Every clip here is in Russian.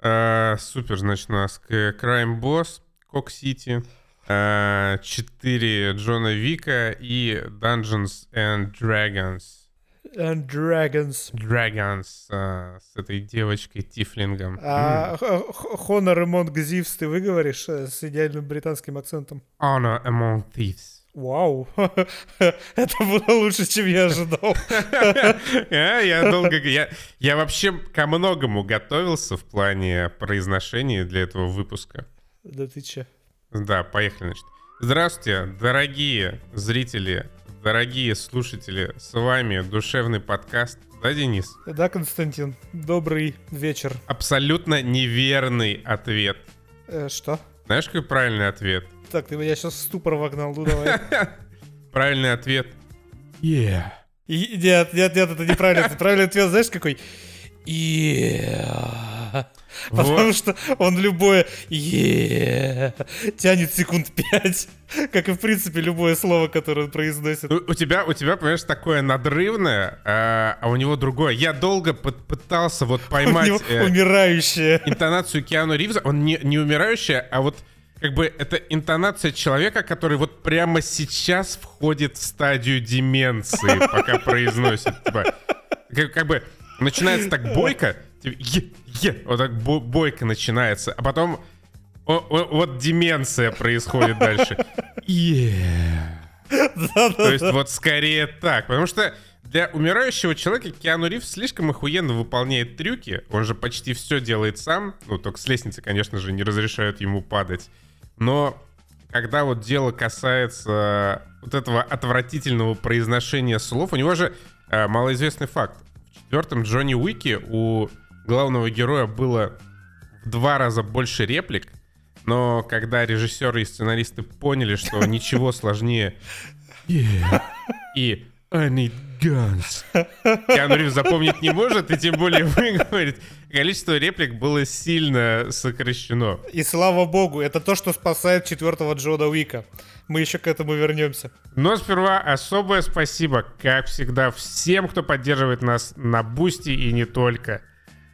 Э, супер, значит, у нас Crime Boss, Кок Сити, 4 Джона Вика и Dungeons and Dragons. And Dragons. Dragons э, с этой девочкой Тифлингом. А Х- Honor Among Thieves ты выговоришь э, с идеальным британским акцентом? Honor Among Thieves. Вау, это было лучше, чем я ожидал. А, Я долго... Я вообще ко многому готовился в плане произношения для этого выпуска. Да ты че? Да, поехали, значит. Здравствуйте, дорогие зрители, дорогие слушатели. С вами душевный подкаст. Да, Денис? Да, Константин, добрый вечер. Абсолютно неверный ответ. Э, что? Знаешь, какой правильный ответ? Так, ты меня сейчас в ступор вогнал, ну давай. Правильный ответ. Yeah. И- Нет, нет, нет, это неправильно. Это правильный ответ, знаешь, какой? Yeah. Потому Вот. что он любое yeah тянет секунд пять. Как и, в принципе, любое слово, которое он произносит. Ну, У тебя, у тебя, понимаешь, такое надрывное, а, а у него другое. Я долго пы- пытался вот У поймать него э, умирающее. интонацию Киану Ривза. Он не, не умирающая, а вот как бы это интонация человека, который вот прямо сейчас входит в стадию деменции, пока произносит. Типа, как, как бы начинается так бойко, типа, «Е, е», вот так бо- бойко начинается, а потом о- о- вот деменция происходит дальше. Yeah. То есть вот скорее так. Потому что для умирающего человека Киану Ривз слишком охуенно выполняет трюки. Он же почти все делает сам. Ну, только с лестницы, конечно же, не разрешают ему падать. Но когда вот дело касается вот этого отвратительного произношения слов, у него же э, малоизвестный факт. В четвертом Джонни Уике у главного героя было в два раза больше реплик, но когда режиссеры и сценаристы поняли, что ничего сложнее и «I need guns» Киану Ривз запомнить не может, и тем более выговорить, количество реплик было сильно сокращено. И слава богу, это то, что спасает четвертого Джона Уика. Мы еще к этому вернемся. Но сперва особое спасибо, как всегда, всем, кто поддерживает нас на Boosty и не только.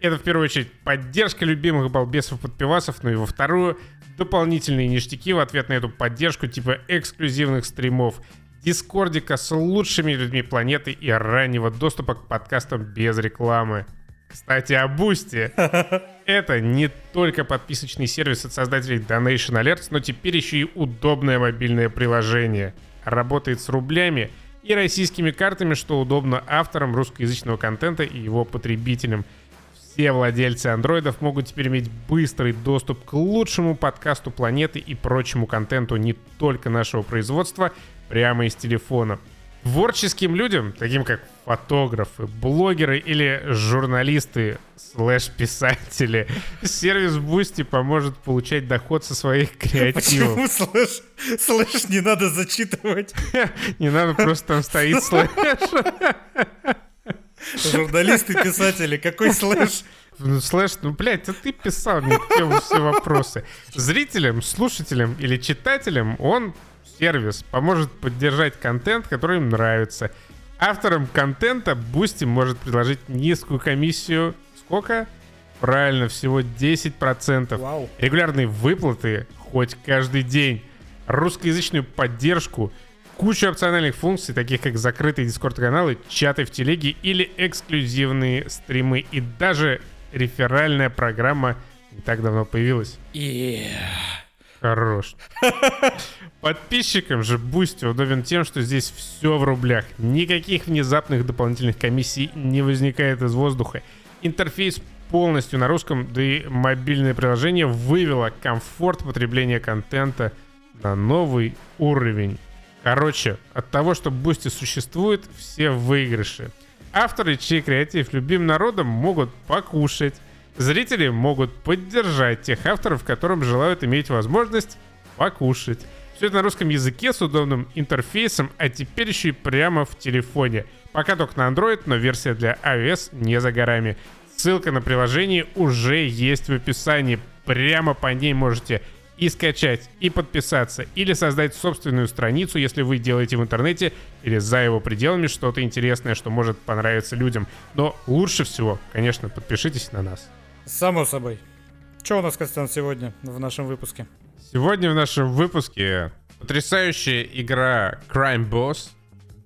Это в первую очередь поддержка любимых балбесов-подпивасов, ну и во вторую дополнительные ништяки в ответ на эту поддержку типа эксклюзивных стримов, дискордика с лучшими людьми планеты и раннего доступа к подкастам без рекламы. Кстати, о Boosty. Это не только подписочный сервис от создателей Donation Alerts, но теперь еще и удобное мобильное приложение. Работает с рублями и российскими картами, что удобно авторам русскоязычного контента и его потребителям. Все владельцы андроидов могут теперь иметь быстрый доступ к лучшему подкасту планеты и прочему контенту не только нашего производства прямо из телефона. Творческим людям, таким как фотографы, блогеры или журналисты слэш-писатели, сервис Boosty поможет получать доход со своих креативов. Почему слэш, слэш не надо зачитывать? Не надо, просто там стоит слэш. Журналисты, писатели, какой слэш? Ну, слэш, ну, блядь, это ты писал, не к тем все вопросы. Зрителям, слушателям или читателям он, сервис, поможет поддержать контент, который им нравится. Авторам контента Boosty может предложить низкую комиссию. Сколько? Правильно, всего 10%. Вау. Регулярные выплаты хоть каждый день. Русскоязычную поддержку. Кучу опциональных функций, таких как закрытые дискорд-каналы, чаты в телеге или эксклюзивные стримы. И даже реферальная программа не так давно появилась. Хорош. Подписчикам же Boosty удобен тем, что здесь все в рублях. Никаких внезапных дополнительных комиссий не возникает из воздуха. Интерфейс полностью на русском, да и мобильное приложение вывело комфорт потребления контента на новый уровень. Короче, от того, что Boosty существует, все в выигрыше. Авторы, чей креатив любим народом, могут покушать. Зрители могут поддержать тех авторов, которым желают иметь возможность покушать. Все это на русском языке с удобным интерфейсом, а теперь еще и прямо в телефоне. Пока только на Android, но версия для iOS не за горами. Ссылка на приложение уже есть в описании. Прямо по ней можете и скачать, и подписаться, или создать собственную страницу, если вы делаете в интернете или за его пределами что-то интересное, что может понравиться людям. Но лучше всего, конечно, подпишитесь на нас. Само собой. Что у нас, Костян, сегодня в нашем выпуске? Сегодня в нашем выпуске потрясающая игра Crime Boss,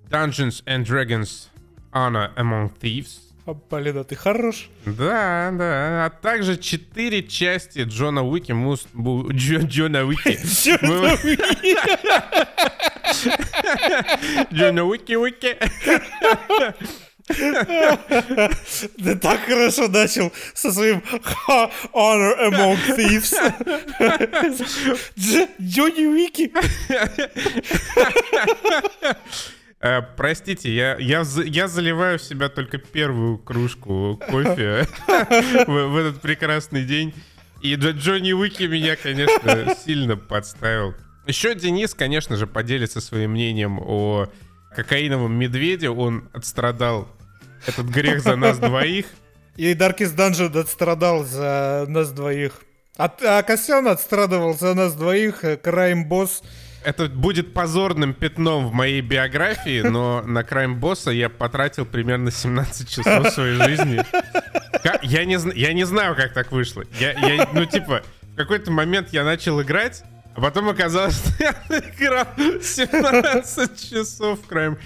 Dungeons and Dragons Honor Among Thieves. А, блин, а ты хорош. Да, да. А также четыре части Джона Уики. Мус... Бу... Джо... Джона Уики. Джона Уики Уики. Ты так хорошо начал со своим Honor Among Thieves. Джонни Уики. Э, простите, я, я, я заливаю в себя только первую кружку кофе в, в этот прекрасный день. И Джонни Уики меня, конечно, сильно подставил. Еще Денис, конечно же, поделится своим мнением о кокаиновом медведе. Он отстрадал этот грех за нас двоих. И Darkest Dungeon отстрадал за нас двоих. А, а Косян отстрадывал за нас двоих. Крайм Босс это будет позорным пятном в моей биографии, но на Крайм Босса я потратил примерно 17 часов своей жизни. Я не, я не знаю, как так вышло. Я, я, ну, типа, в какой-то момент я начал играть, а потом оказалось, что я играл 17 часов в Крайм.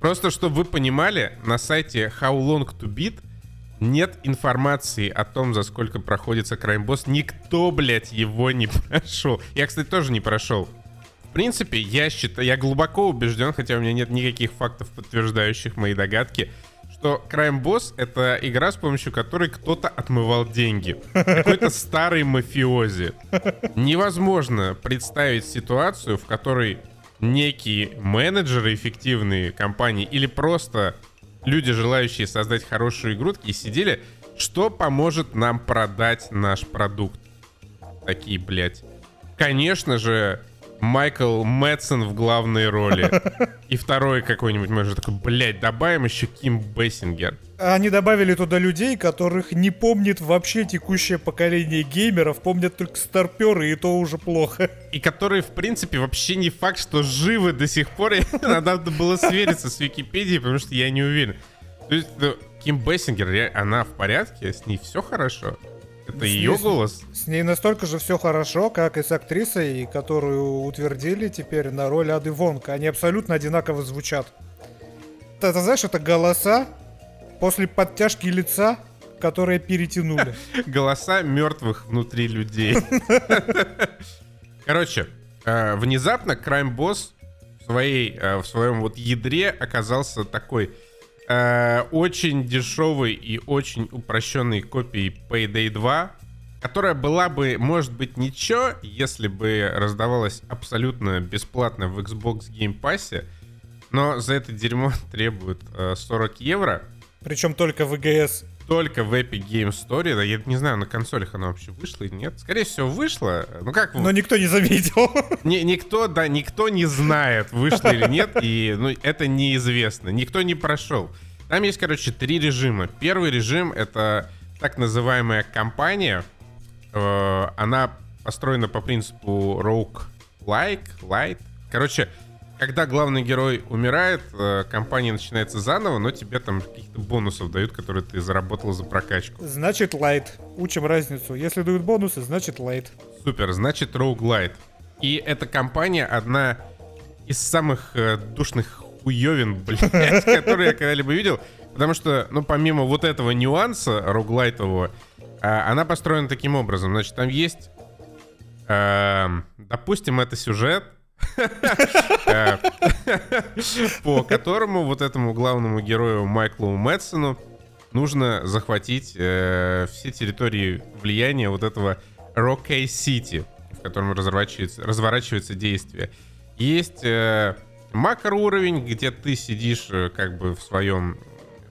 Просто, чтобы вы понимали, на сайте How Long to Beat нет информации о том, за сколько проходится Crime Boss. Никто, блядь, его не прошел. Я, кстати, тоже не прошел. В принципе, я считаю, я глубоко убежден, хотя у меня нет никаких фактов, подтверждающих мои догадки, что Crime Boss — это игра, с помощью которой кто-то отмывал деньги. Какой-то старый мафиози. Невозможно представить ситуацию, в которой некие менеджеры эффективные компании или просто люди, желающие создать хорошую игру, такие сидели, что поможет нам продать наш продукт. Такие, блядь. Конечно же, Майкл Мэтсон в главной роли. И второй какой-нибудь может такой, блядь, добавим еще Ким Бессингер. Они добавили туда людей, которых не помнит вообще текущее поколение геймеров, помнят только старперы, и то уже плохо. И которые, в принципе, вообще не факт, что живы до сих пор. Надо было свериться с Википедией, потому что я не уверен. То есть, ну, Ким Бессингер, она в порядке, с ней все хорошо. Это с ее ней, голос? С ней настолько же все хорошо, как и с актрисой, которую утвердили теперь на роль Ады Вонг. Они абсолютно одинаково звучат. Это, знаешь, это голоса после подтяжки лица, которые перетянули. Голоса мертвых внутри людей. Короче, э, внезапно Crime Boss в, своей, э, в своем вот ядре оказался такой э, очень дешевой и очень упрощенной копией Payday 2, которая была бы, может быть, ничего, если бы раздавалась абсолютно бесплатно в Xbox Game Pass, но за это дерьмо требуют э, 40 евро. Причем только в EGS. Только в Epic Game Store. Да, я не знаю, на консолях она вообще вышла или нет. Скорее всего, вышла. Ну как Но никто не заметил. Не, никто, да, никто не знает, вышла или нет. И ну, это неизвестно. Никто не прошел. Там есть, короче, три режима. Первый режим — это так называемая кампания. Э, она построена по принципу rogue-like, light. Короче, когда главный герой умирает, э, компания начинается заново, но тебе там каких-то бонусов дают, которые ты заработал за прокачку. Значит, лайт. Учим разницу. Если дают бонусы, значит лайт. Супер, значит roguelite. И эта компания одна из самых э, душных хуевин, блядь, которые я когда-либо видел. Потому что, ну, помимо вот этого нюанса роглайтового, а, она построена таким образом. Значит, там есть, эм, допустим, это сюжет, по которому вот этому главному герою Майклу Мэтсону нужно захватить э, все территории влияния вот этого Рокей Сити, в котором разворачивается, действие. Есть э, макроуровень, где ты сидишь э, как бы в своем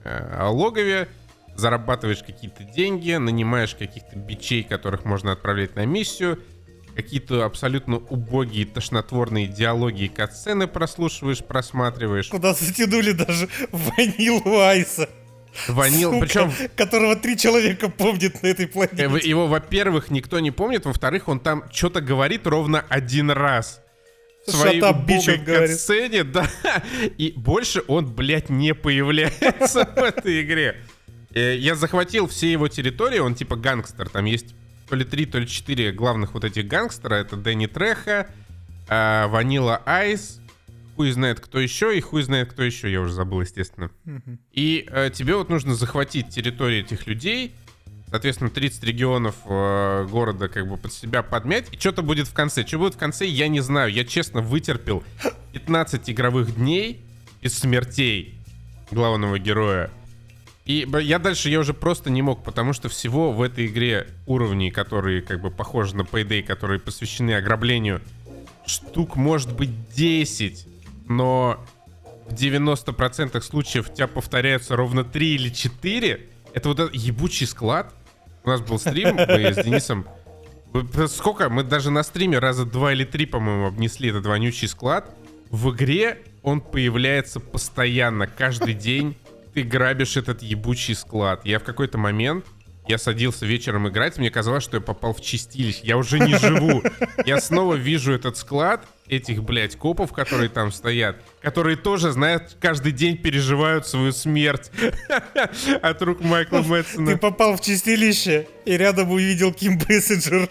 логове, зарабатываешь какие-то деньги, нанимаешь каких-то бичей, которых можно отправлять на миссию, какие-то абсолютно убогие, тошнотворные диалоги и катсцены прослушиваешь, просматриваешь. Куда затянули даже Ванилу Айса. Ванил, причем... Которого три человека помнят на этой планете. Э, его, во-первых, никто не помнит, во-вторых, он там что-то говорит ровно один раз. В своей убогой катсцене, да. И больше он, блядь, не появляется в этой игре. Э, я захватил все его территории, он типа гангстер, там есть то ли три, то ли четыре главных вот этих гангстера. Это Дэнни Треха, Ванила Айс, хуй знает кто еще, и хуй знает кто еще, я уже забыл, естественно. И э, тебе вот нужно захватить территорию этих людей, соответственно, 30 регионов э, города как бы под себя подмять, и что-то будет в конце. Что будет в конце, я не знаю. Я честно вытерпел 15 игровых дней без смертей главного героя. И я дальше я уже просто не мог, потому что всего в этой игре уровней, которые как бы похожи на Payday, которые посвящены ограблению, штук может быть 10, но в 90% случаев у тебя повторяются ровно 3 или 4. Это вот этот ебучий склад. У нас был стрим, мы с Денисом Сколько? Мы даже на стриме раза два или три, по-моему, обнесли этот вонючий склад. В игре он появляется постоянно, каждый день ты грабишь этот ебучий склад. Я в какой-то момент, я садился вечером играть, мне казалось, что я попал в чистилище. Я уже не живу. Я снова вижу этот склад, этих, блядь, копов, которые там стоят, которые тоже, знают, каждый день переживают свою смерть от рук Майкла Мэтсона. Ты попал в чистилище и рядом увидел Ким Бессенджер.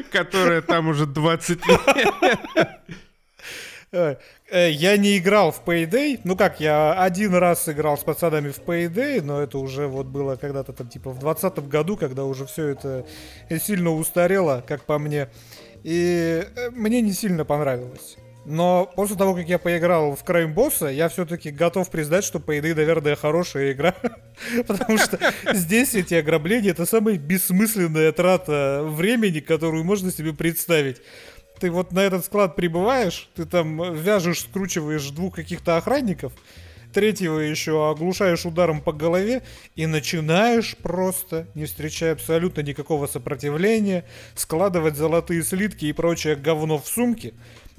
Которая там уже 20 лет. Э, я не играл в Payday. Ну как, я один раз играл с пацанами в Payday, но это уже вот было когда-то там типа в двадцатом году, когда уже все это сильно устарело, как по мне. И э, мне не сильно понравилось. Но после того, как я поиграл в Crime Босса, я все-таки готов признать, что Payday, наверное, хорошая игра. Потому что здесь эти ограбления — это самая бессмысленная трата времени, которую можно себе представить ты вот на этот склад прибываешь, ты там вяжешь, скручиваешь двух каких-то охранников, третьего еще оглушаешь ударом по голове и начинаешь просто, не встречая абсолютно никакого сопротивления, складывать золотые слитки и прочее говно в сумки,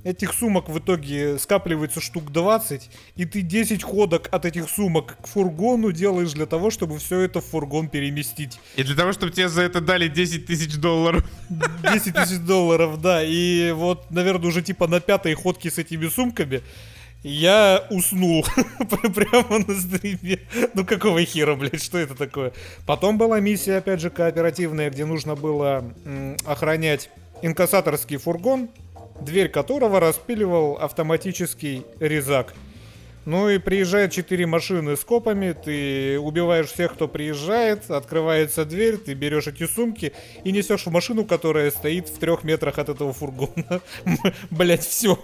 Этих сумок в итоге скапливается штук 20, и ты 10 ходок от этих сумок к фургону делаешь для того, чтобы все это в фургон переместить. И для того, чтобы тебе за это дали 10 тысяч долларов. 10 тысяч долларов, да. И вот, наверное, уже типа на пятой ходке с этими сумками я уснул прямо на стриме. Ну какого хера, блядь, что это такое? Потом была миссия, опять же, кооперативная, где нужно было охранять инкассаторский фургон, дверь которого распиливал автоматический резак. Ну и приезжают четыре машины с копами, ты убиваешь всех, кто приезжает, открывается дверь, ты берешь эти сумки и несешь в машину, которая стоит в трех метрах от этого фургона. Блять, все.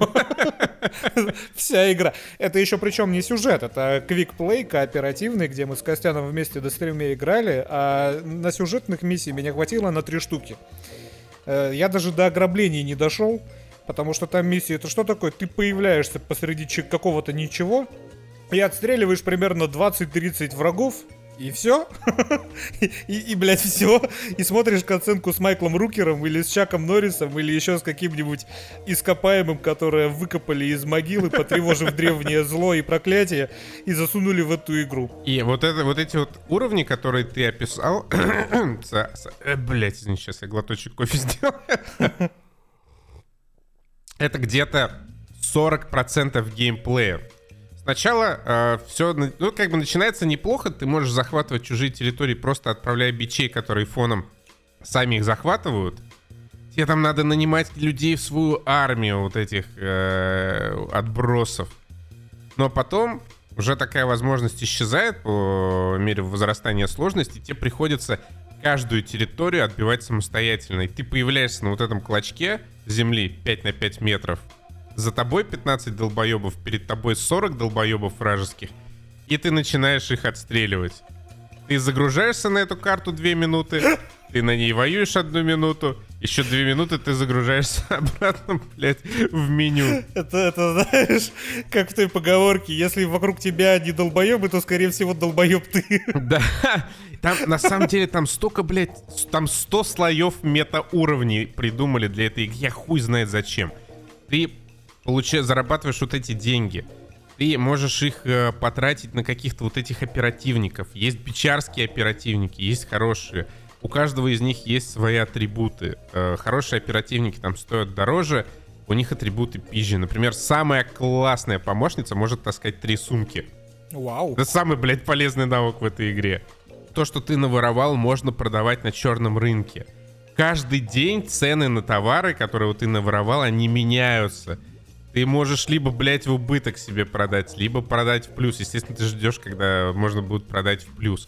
Вся игра. Это еще причем не сюжет, это квикплей кооперативный, где мы с Костяном вместе до стриме играли, а на сюжетных миссий меня хватило на три штуки. Э, я даже до ограблений не дошел. Потому что там миссия это что такое? Ты появляешься посреди какого-то ничего и отстреливаешь примерно 20-30 врагов, и все. и, и, блядь, все. И смотришь оценку с Майклом Рукером или с Чаком Норрисом или еще с каким-нибудь ископаемым, которое выкопали из могилы, потревожив древнее зло и проклятие, и засунули в эту игру. И вот, это, вот эти вот уровни, которые ты описал... Э, извини, сейчас я глоточек кофе сделал это где-то 40% геймплея. Сначала э, все, ну, как бы начинается неплохо, ты можешь захватывать чужие территории, просто отправляя бичей, которые фоном сами их захватывают. Тебе там надо нанимать людей в свою армию вот этих э, отбросов. Но потом уже такая возможность исчезает по мере возрастания сложности. Тебе приходится каждую территорию отбивать самостоятельно. И ты появляешься на вот этом клочке, земли 5 на 5 метров. За тобой 15 долбоебов, перед тобой 40 долбоебов вражеских. И ты начинаешь их отстреливать. Ты загружаешься на эту карту 2 минуты, ты на ней воюешь одну минуту, еще две минуты ты загружаешься обратно, блядь, в меню. Это, это, знаешь, как в той поговорке, если вокруг тебя не долбоебы, то, скорее всего, долбоеб ты. Да, там, на самом деле, там столько, блядь, там 100 слоев метауровней придумали для этой игры. Я хуй знает зачем. Ты получаешь, зарабатываешь вот эти деньги. Ты можешь их э, потратить на каких-то вот этих оперативников. Есть бичарские оперативники, есть хорошие. У каждого из них есть свои атрибуты. Э, хорошие оперативники там стоят дороже, у них атрибуты пизжи. Например, самая классная помощница может таскать три сумки. Вау. Это самый, блядь, полезный навык в этой игре. то, что ты наворовал, можно продавать на черном рынке. Каждый день цены на товары, которые ты наворовал, они меняются. Ты можешь либо, блядь, в убыток себе продать, либо продать в плюс. Естественно, ты ждешь, когда можно будет продать в плюс.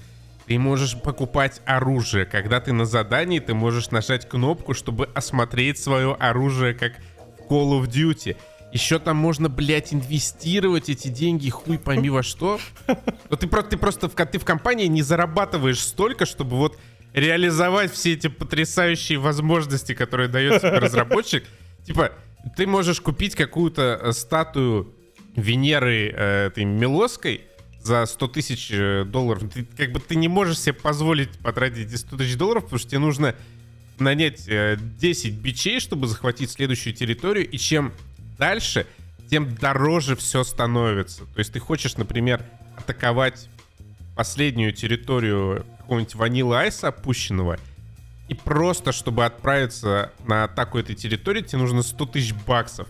Ты можешь покупать оружие. Когда ты на задании, ты можешь нажать кнопку, чтобы осмотреть свое оружие, как в Call of Duty. Еще там можно, блядь, инвестировать эти деньги, хуй пойми во что. Но ты, ты просто в, ты в компании не зарабатываешь столько, чтобы вот реализовать все эти потрясающие возможности, которые дает тебе разработчик. Типа, ты можешь купить какую-то э, статую Венеры э, этой Милоской за 100 тысяч э, долларов. Ты, как бы ты не можешь себе позволить потратить эти 100 тысяч долларов, потому что тебе нужно нанять э, 10 бичей, чтобы захватить следующую территорию. И чем дальше, тем дороже все становится. То есть ты хочешь, например, атаковать последнюю территорию какого-нибудь ванила айса опущенного — и просто, чтобы отправиться на атаку этой территории, тебе нужно 100 тысяч баксов.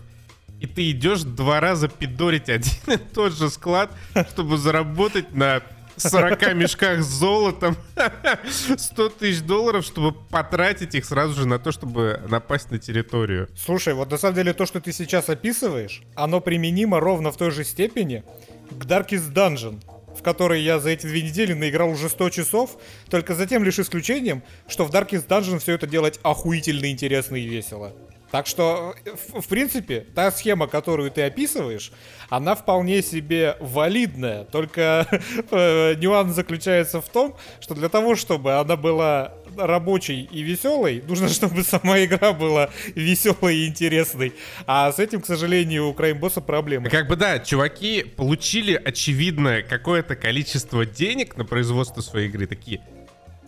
И ты идешь два раза пидорить один и тот же склад, чтобы заработать на 40 мешках с золотом 100 тысяч долларов, чтобы потратить их сразу же на то, чтобы напасть на территорию. Слушай, вот на самом деле то, что ты сейчас описываешь, оно применимо ровно в той же степени к Darkest Dungeon в который я за эти две недели наиграл уже 100 часов, только за тем лишь исключением, что в Darkest Dungeon все это делать охуительно интересно и весело. Так что, в, в принципе, та схема, которую ты описываешь, она вполне себе валидная. Только э, нюанс заключается в том, что для того, чтобы она была рабочей и веселой, нужно, чтобы сама игра была веселой и интересной. А с этим, к сожалению, у Краймбосса проблемы. Как бы да, чуваки получили, очевидно, какое-то количество денег на производство своей игры. Такие,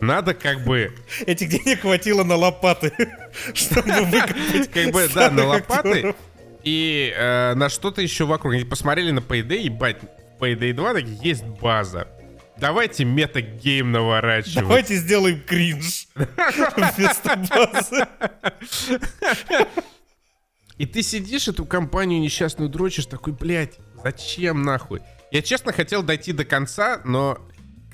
надо как бы... Этих денег хватило на лопаты, чтобы выкопать Как бы, да, на лопаты. И э, на что-то еще вокруг. Они посмотрели на Payday, ебать, Payday 2 такие, есть база. Давайте метагейм наворачивать. Давайте сделаем кринж вместо базы. И ты сидишь, эту компанию несчастную дрочишь, такой, блядь, зачем нахуй? Я честно хотел дойти до конца, но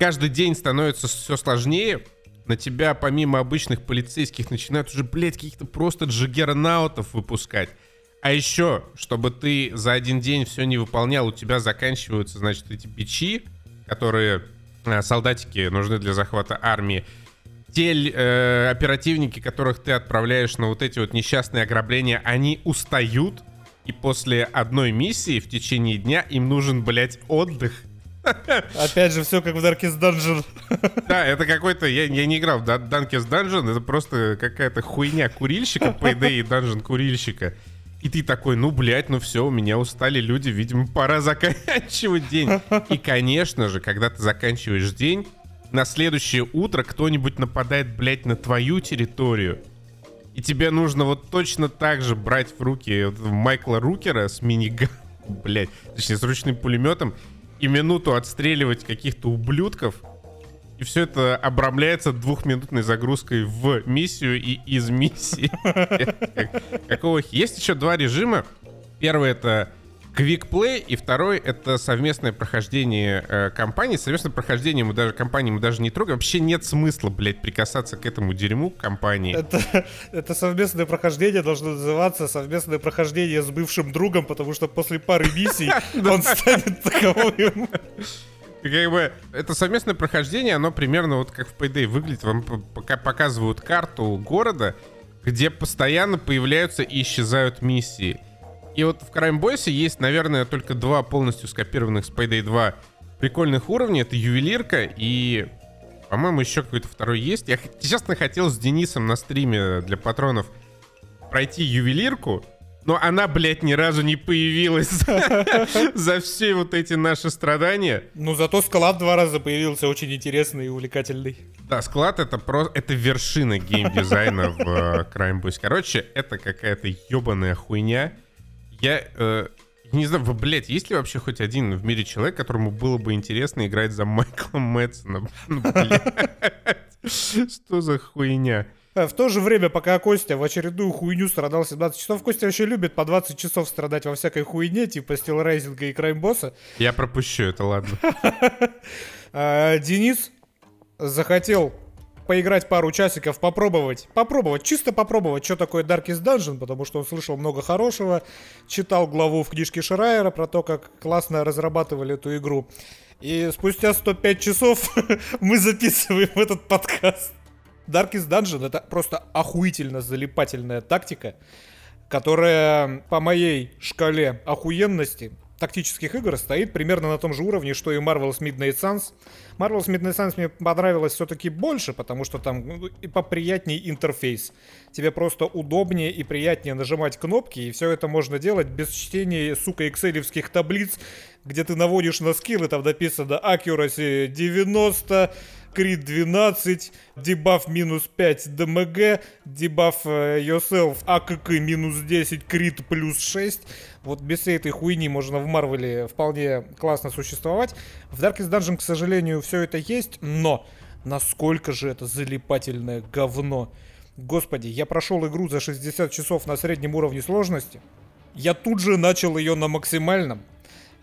каждый день становится все сложнее. На тебя, помимо обычных полицейских, начинают уже, блядь, каких-то просто джиггернаутов выпускать. А еще, чтобы ты за один день все не выполнял, у тебя заканчиваются, значит, эти бичи, которые э, солдатики нужны для захвата армии. Те э, оперативники, которых ты отправляешь на вот эти вот несчастные ограбления, они устают, и после одной миссии в течение дня им нужен, блядь, отдых. Опять же, все как в Darkest Dungeon. Да, это какой-то... Я, я не играл в Darkest Dungeon, это просто какая-то хуйня курильщика, по идее, данжен курильщика. И ты такой, ну, блядь, ну все, у меня устали люди, видимо, пора заканчивать день. И, конечно же, когда ты заканчиваешь день, на следующее утро кто-нибудь нападает, блядь, на твою территорию. И тебе нужно вот точно так же брать в руки Майкла Рукера с миниган, блядь, точнее, с ручным пулеметом и минуту отстреливать каких-то ублюдков. И все это обрамляется двухминутной загрузкой в миссию и из миссии. Какого... Есть еще два режима. Первый это Quick Play, и второй это совместное прохождение э, компании. Совместное прохождение мы даже компании мы даже не трогаем. Вообще нет смысла, блядь, прикасаться к этому дерьму компании. Это, это совместное прохождение должно называться совместное прохождение с бывшим другом, потому что после пары миссий он станет таковым. Как бы это совместное прохождение, оно примерно вот как в Payday выглядит. Вам пока показывают карту города, где постоянно появляются и исчезают миссии. И вот в Crime Boys есть, наверное, только два полностью скопированных с Payday 2 прикольных уровня. Это ювелирка и, по-моему, еще какой-то второй есть. Я, честно, хотел с Денисом на стриме для патронов пройти ювелирку, но она, блядь, ни разу не появилась за все вот эти наши страдания. Ну, зато склад два раза появился очень интересный и увлекательный. Да, склад это просто... Это вершина геймдизайна в э, Crime Boys. Короче, это какая-то ебаная хуйня. Я э, не знаю, вы, блядь, есть ли вообще хоть один в мире человек, которому было бы интересно играть за Майклом Мэтсоном? Ну, Что за хуйня? Э, в то же время, пока Костя в очередную хуйню страдал 17 часов, Костя вообще любит по 20 часов страдать во всякой хуйне, типа стилрайзинга и краймбосса. Я пропущу это, ладно. А, Денис захотел поиграть пару часиков, попробовать, попробовать, чисто попробовать, что такое Darkest Dungeon, потому что он слышал много хорошего, читал главу в книжке Шрайера про то, как классно разрабатывали эту игру. И спустя 105 часов мы записываем этот подкаст. Darkest Dungeon это просто охуительно залипательная тактика, которая по моей шкале охуенности тактических игр стоит примерно на том же уровне, что и Marvel's Midnight Suns. Marvel's Midnight Suns мне понравилось все-таки больше, потому что там ну, и поприятнее интерфейс. Тебе просто удобнее и приятнее нажимать кнопки, и все это можно делать без чтения, сука, экселевских таблиц, где ты наводишь на скиллы, там написано accuracy 90, крит 12, дебаф минус 5 ДМГ, дебаф yourself АКК минус 10, крит плюс 6. Вот без всей этой хуйни можно в Марвеле вполне классно существовать. В Darkest Dungeon, к сожалению, все это есть, но насколько же это залипательное говно. Господи, я прошел игру за 60 часов на среднем уровне сложности. Я тут же начал ее на максимальном.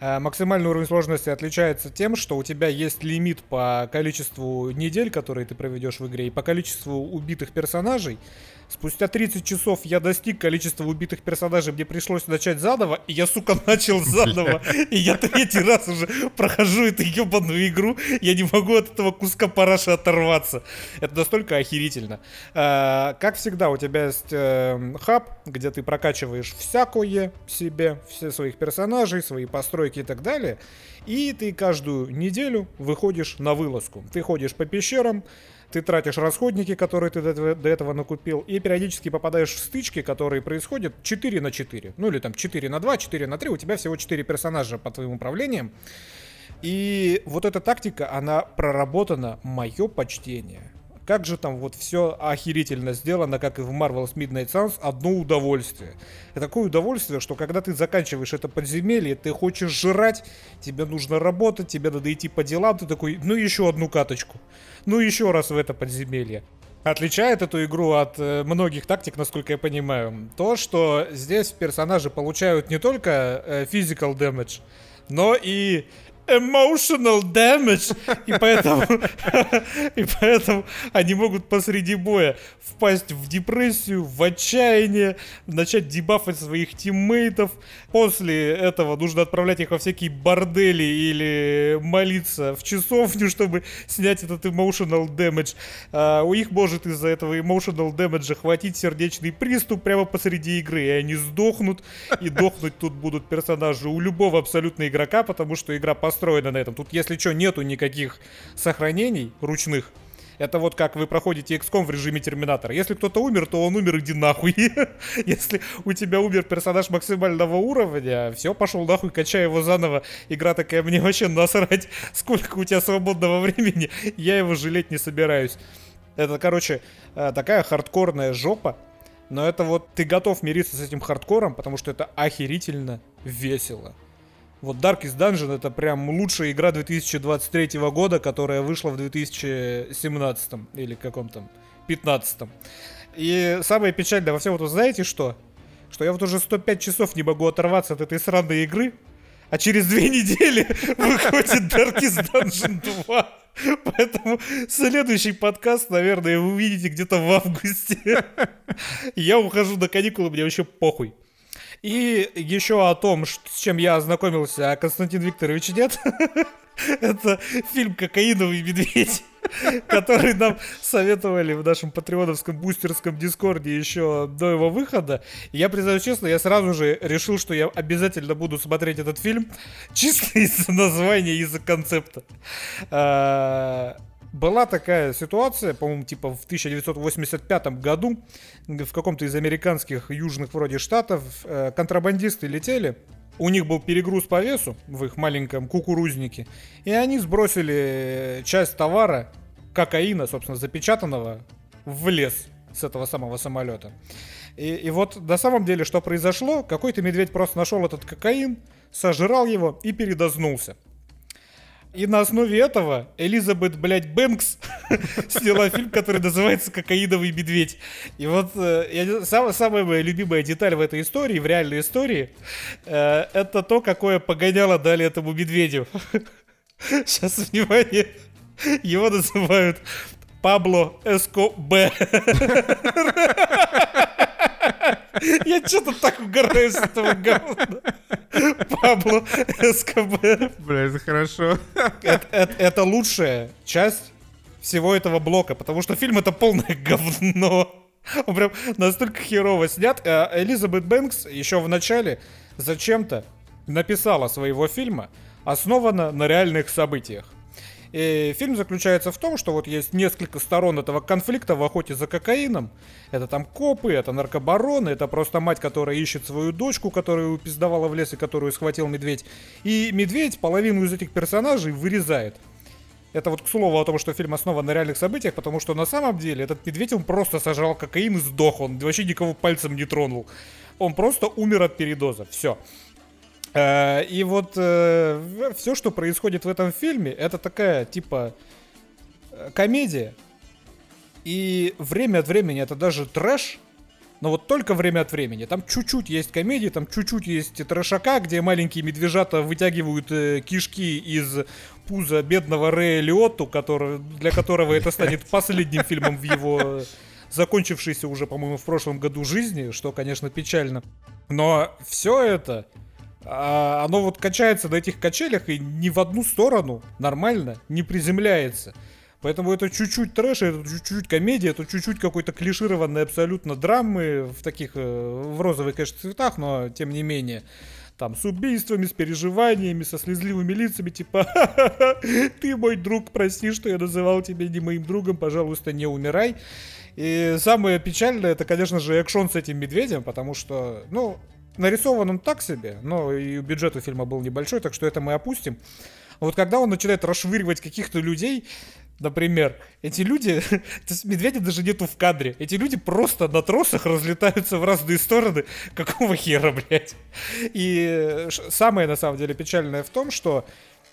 Э, максимальный уровень сложности отличается тем, что у тебя есть лимит по количеству недель, которые ты проведешь в игре, и по количеству убитых персонажей. Спустя 30 часов я достиг количества убитых персонажей, мне пришлось начать заново, и я, сука, начал заново. И я третий раз уже прохожу эту ебаную игру, я не могу от этого куска параши оторваться. Это настолько охерительно. А, как всегда, у тебя есть э, хаб, где ты прокачиваешь всякое себе, все своих персонажей, свои постройки и так далее. И ты каждую неделю выходишь на вылазку. Ты ходишь по пещерам, ты тратишь расходники, которые ты до этого, накупил, и периодически попадаешь в стычки, которые происходят 4 на 4. Ну или там 4 на 2, 4 на 3, у тебя всего 4 персонажа по твоим управлениям. И вот эта тактика, она проработана, мое почтение. Как же там вот все охерительно сделано, как и в Marvel's Midnight Suns, одно удовольствие. Это такое удовольствие, что когда ты заканчиваешь это подземелье, ты хочешь жрать, тебе нужно работать, тебе надо идти по делам, ты такой, ну еще одну каточку, ну еще раз в это подземелье. Отличает эту игру от э, многих тактик, насколько я понимаю, то, что здесь персонажи получают не только э, physical damage, но и emotional damage, и поэтому, и поэтому они могут посреди боя впасть в депрессию, в отчаяние, начать дебафать своих тиммейтов. После этого нужно отправлять их во всякие бордели или молиться в часовню, чтобы снять этот emotional damage. А у них может из-за этого emotional damage хватить сердечный приступ прямо посреди игры, и они сдохнут, и дохнуть тут будут персонажи у любого абсолютно игрока, потому что игра по построена на этом. Тут, если что, нету никаких сохранений ручных. Это вот как вы проходите XCOM в режиме Терминатора. Если кто-то умер, то он умер, иди нахуй. Если у тебя умер персонаж максимального уровня, все, пошел нахуй, качай его заново. Игра такая, мне вообще насрать, сколько у тебя свободного времени. Я его жалеть не собираюсь. Это, короче, э, такая хардкорная жопа. Но это вот ты готов мириться с этим хардкором, потому что это охерительно весело. Вот Darkest Dungeon это прям лучшая игра 2023 года, которая вышла в 2017 или каком там 15 И самое печальное во всем этом, знаете что? Что я вот уже 105 часов не могу оторваться от этой сраной игры, а через две недели выходит Darkest Dungeon 2. Поэтому следующий подкаст, наверное, вы увидите где-то в августе. Я ухожу на каникулы, мне вообще похуй. И еще о том, с чем я ознакомился, а Константин Викторович нет. Это фильм «Кокаиновый медведь», который нам советовали в нашем патреоновском бустерском дискорде еще до его выхода. И я признаюсь честно, я сразу же решил, что я обязательно буду смотреть этот фильм чисто из-за названия, из-за концепта. Была такая ситуация, по-моему, типа в 1985 году в каком-то из американских южных вроде штатов э, контрабандисты летели, у них был перегруз по весу в их маленьком кукурузнике, и они сбросили часть товара, кокаина, собственно, запечатанного, в лес с этого самого самолета. И, и вот на самом деле, что произошло, какой-то медведь просто нашел этот кокаин, сожрал его и передознулся. И на основе этого Элизабет, блядь, Бэнкс сняла фильм, который называется «Кокаиновый медведь». И вот э, я, сам, самая моя любимая деталь в этой истории, в реальной истории, э, это то, какое погоняло дали этому медведю. Сейчас, внимание. Его называют Пабло Эскобе. Я что-то так угораю с этого говна. Пабло Эскобе. Бля, это хорошо. Это, лучшая часть всего этого блока, потому что фильм это полное говно. Он прям настолько херово снят. А Элизабет Бэнкс еще в начале зачем-то написала своего фильма, основана на реальных событиях. И фильм заключается в том, что вот есть несколько сторон этого конфликта в охоте за кокаином. Это там копы, это наркобароны, это просто мать, которая ищет свою дочку, которую упиздавала в лес и которую схватил медведь. И медведь половину из этих персонажей вырезает. Это вот к слову о том, что фильм основан на реальных событиях, потому что на самом деле этот медведь, он просто сожрал кокаин и сдох, он вообще никого пальцем не тронул. Он просто умер от передоза, все. Э, и вот э, все, что происходит в этом фильме, это такая, типа, э, комедия. И время от времени это даже трэш, но вот только время от времени. Там чуть-чуть есть комедии, там чуть-чуть есть трэшака, где маленькие медвежата вытягивают э, кишки из пуза бедного Рэя Лиотту, который, для которого это станет последним фильмом в его закончившейся уже, по-моему, в прошлом году жизни, что, конечно, печально. Но все это, а, оно вот качается на этих качелях и ни в одну сторону нормально не приземляется. Поэтому это чуть-чуть трэш, это чуть-чуть комедия, это чуть-чуть какой-то клишированный абсолютно драмы в таких, э, в розовых, конечно, цветах, но тем не менее. Там с убийствами, с переживаниями, со слезливыми лицами, типа «Ты мой друг, прости, что я называл тебя не моим другом, пожалуйста, не умирай». И самое печальное, это, конечно же, экшон с этим медведем, потому что, ну, нарисован он так себе, но и бюджет у фильма был небольшой, так что это мы опустим. Вот когда он начинает расшвыривать каких-то людей, Например, эти люди, медведя даже нету в кадре, эти люди просто на тросах разлетаются в разные стороны, какого хера, блядь. И самое, на самом деле, печальное в том, что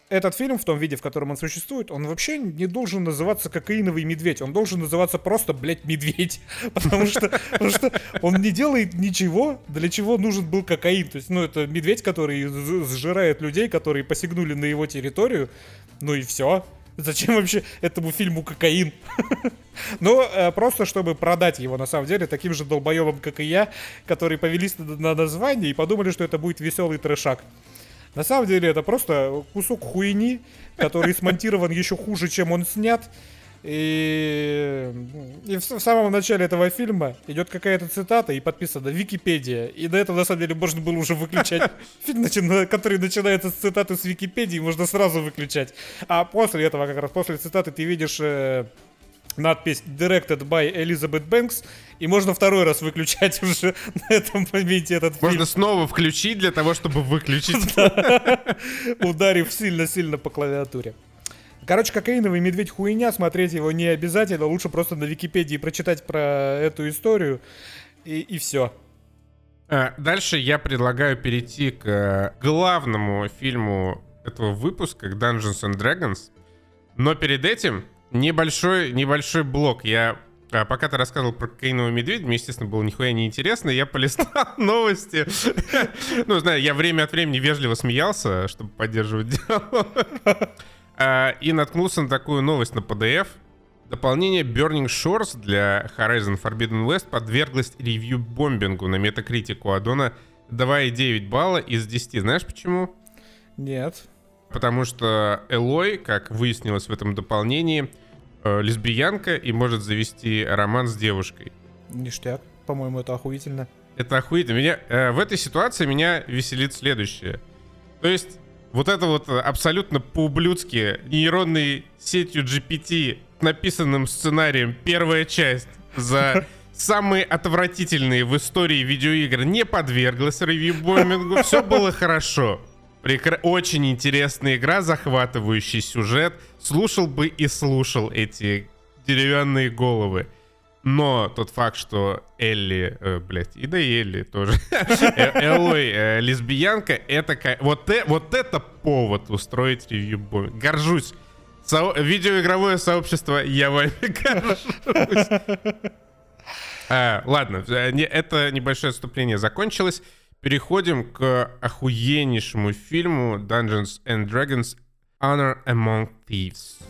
этот фильм в том виде, в котором он существует, он вообще не должен называться «Кокаиновый медведь», он должен называться просто, блядь, «Медведь», потому что, потому что он не делает ничего, для чего нужен был кокаин. То есть, ну, это медведь, который сжирает людей, которые посягнули на его территорию, ну и все. Зачем вообще этому фильму кокаин? Ну, просто чтобы продать его, на самом деле, таким же долбоебам, как и я, которые повелись на название и подумали, что это будет веселый трешак. На самом деле, это просто кусок хуйни, который смонтирован еще хуже, чем он снят. И, и в, в самом начале этого фильма идет какая-то цитата и подписана Википедия. И до этого, на самом деле, можно было уже выключать фильм, который начинается с цитаты с Википедии, можно сразу выключать. А после этого, как раз после цитаты, ты видишь э, надпись Directed by Elizabeth Banks, и можно второй раз выключать уже на этом моменте этот фильм. Можно снова включить для того, чтобы выключить. Ударив сильно-сильно по клавиатуре. Короче, кокаиновый медведь хуйня, смотреть его не обязательно, лучше просто на Википедии прочитать про эту историю, и, и все. А, дальше я предлагаю перейти к э, главному фильму этого выпуска, к Dungeons and Dragons. Но перед этим небольшой, небольшой блок. Я а, пока ты рассказывал про кокаинового медведя, мне, естественно, было нихуя не интересно. Я полистал новости. Ну, знаю, я время от времени вежливо смеялся, чтобы поддерживать диалог. А, и наткнулся на такую новость на PDF. Дополнение Burning Shores для Horizon Forbidden West подверглось ревью-бомбингу на Metacritic у Адона 2,9 балла из 10. Знаешь почему? Нет. Потому что Элой, как выяснилось в этом дополнении, э, лесбиянка и может завести роман с девушкой. Ништяк. По-моему, это охуительно. Это охуительно. Меня, э, в этой ситуации меня веселит следующее. То есть вот это вот абсолютно по-ублюдски нейронной сетью GPT написанным сценарием первая часть за самые отвратительные в истории видеоигр не подверглась ревью-бомбингу. Все было хорошо. Прекра... Очень интересная игра, захватывающий сюжет. Слушал бы и слушал эти деревянные головы. Но тот факт, что Элли, э, блядь, и да и Элли тоже, э, Элой э, лесбиянка, это вот, э, вот это повод устроить ревью бомб. Горжусь. Со видеоигровое сообщество, я вами горжусь. А, ладно, это небольшое отступление закончилось. Переходим к охуеннейшему фильму Dungeons and Dragons Honor Among Thieves.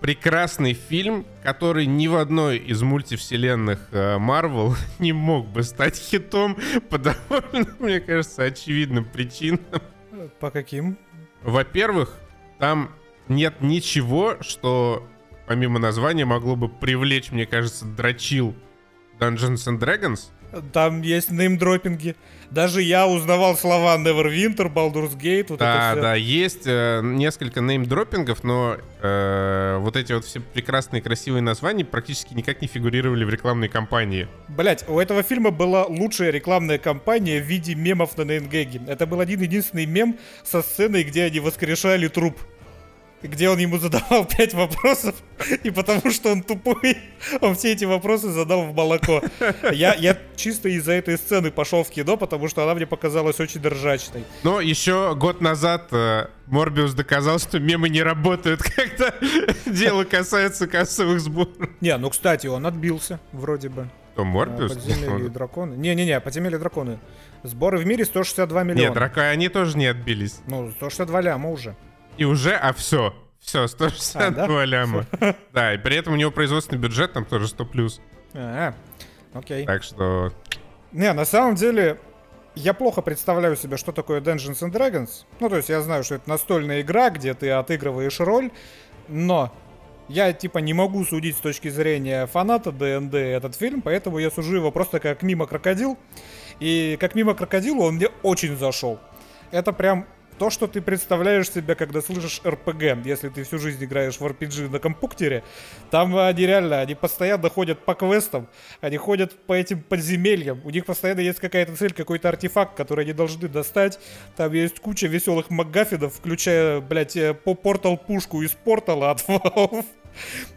прекрасный фильм, который ни в одной из мультивселенных Марвел не мог бы стать хитом по довольно, мне кажется, очевидным причинам. По каким? Во-первых, там нет ничего, что помимо названия могло бы привлечь, мне кажется, дрочил Dungeons and Dragons. Там есть неймдропинги. Даже я узнавал слова Neverwinter, Baldur's Gate. Вот да, это да, есть э, несколько неймдропингов, но э, вот эти вот все прекрасные красивые названия практически никак не фигурировали в рекламной кампании. Блять, у этого фильма была лучшая рекламная кампания в виде мемов на Нейнгеге. Это был один единственный мем со сценой, где они воскрешали труп где он ему задавал пять вопросов, и потому что он тупой, он все эти вопросы задал в молоко. Я, я чисто из-за этой сцены пошел в кино, потому что она мне показалась очень ржачной. Но еще год назад э, Морбиус доказал, что мемы не работают, когда дело касается кассовых сборов. Не, ну, кстати, он отбился, вроде бы. Кто, Морбиус? Подземелье и драконы. Не-не-не, подземелье и драконы. Сборы в мире 162 миллиона. Нет, драка они тоже не отбились. Ну, 162 ляма уже. И уже, а все. Все, 162 а, да? ляма. Да, и при этом у него производственный бюджет там тоже 100 плюс. А, окей. Так что... Не, на самом деле, я плохо представляю себе, что такое Dungeons and Dragons. Ну, то есть я знаю, что это настольная игра, где ты отыгрываешь роль, но я, типа, не могу судить с точки зрения фаната ДНД этот фильм, поэтому я сужу его просто как мимо крокодил. И как мимо крокодилу он мне очень зашел. Это прям то, что ты представляешь себе, когда слышишь РПГ, если ты всю жизнь играешь в RPG на компьютере, там они реально, они постоянно ходят по квестам, они ходят по этим подземельям, у них постоянно есть какая-то цель, какой-то артефакт, который они должны достать, там есть куча веселых макгаффинов, включая, блядь, э, по портал-пушку из портала от Valve.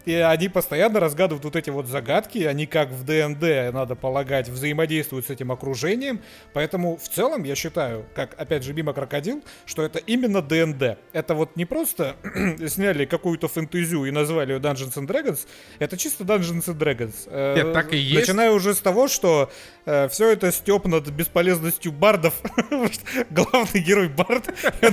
И они постоянно разгадывают вот эти вот загадки, они как в ДНД, надо полагать, взаимодействуют с этим окружением. Поэтому в целом я считаю, как опять же мимо крокодил, что это именно ДНД. Это вот не просто сняли какую-то фэнтезию и назвали ее Dungeons and Dragons, это чисто Dungeons and Dragons. Э, Нет, так и есть. Начиная уже с того, что э, все это степ над бесполезностью бардов. Главный герой бард,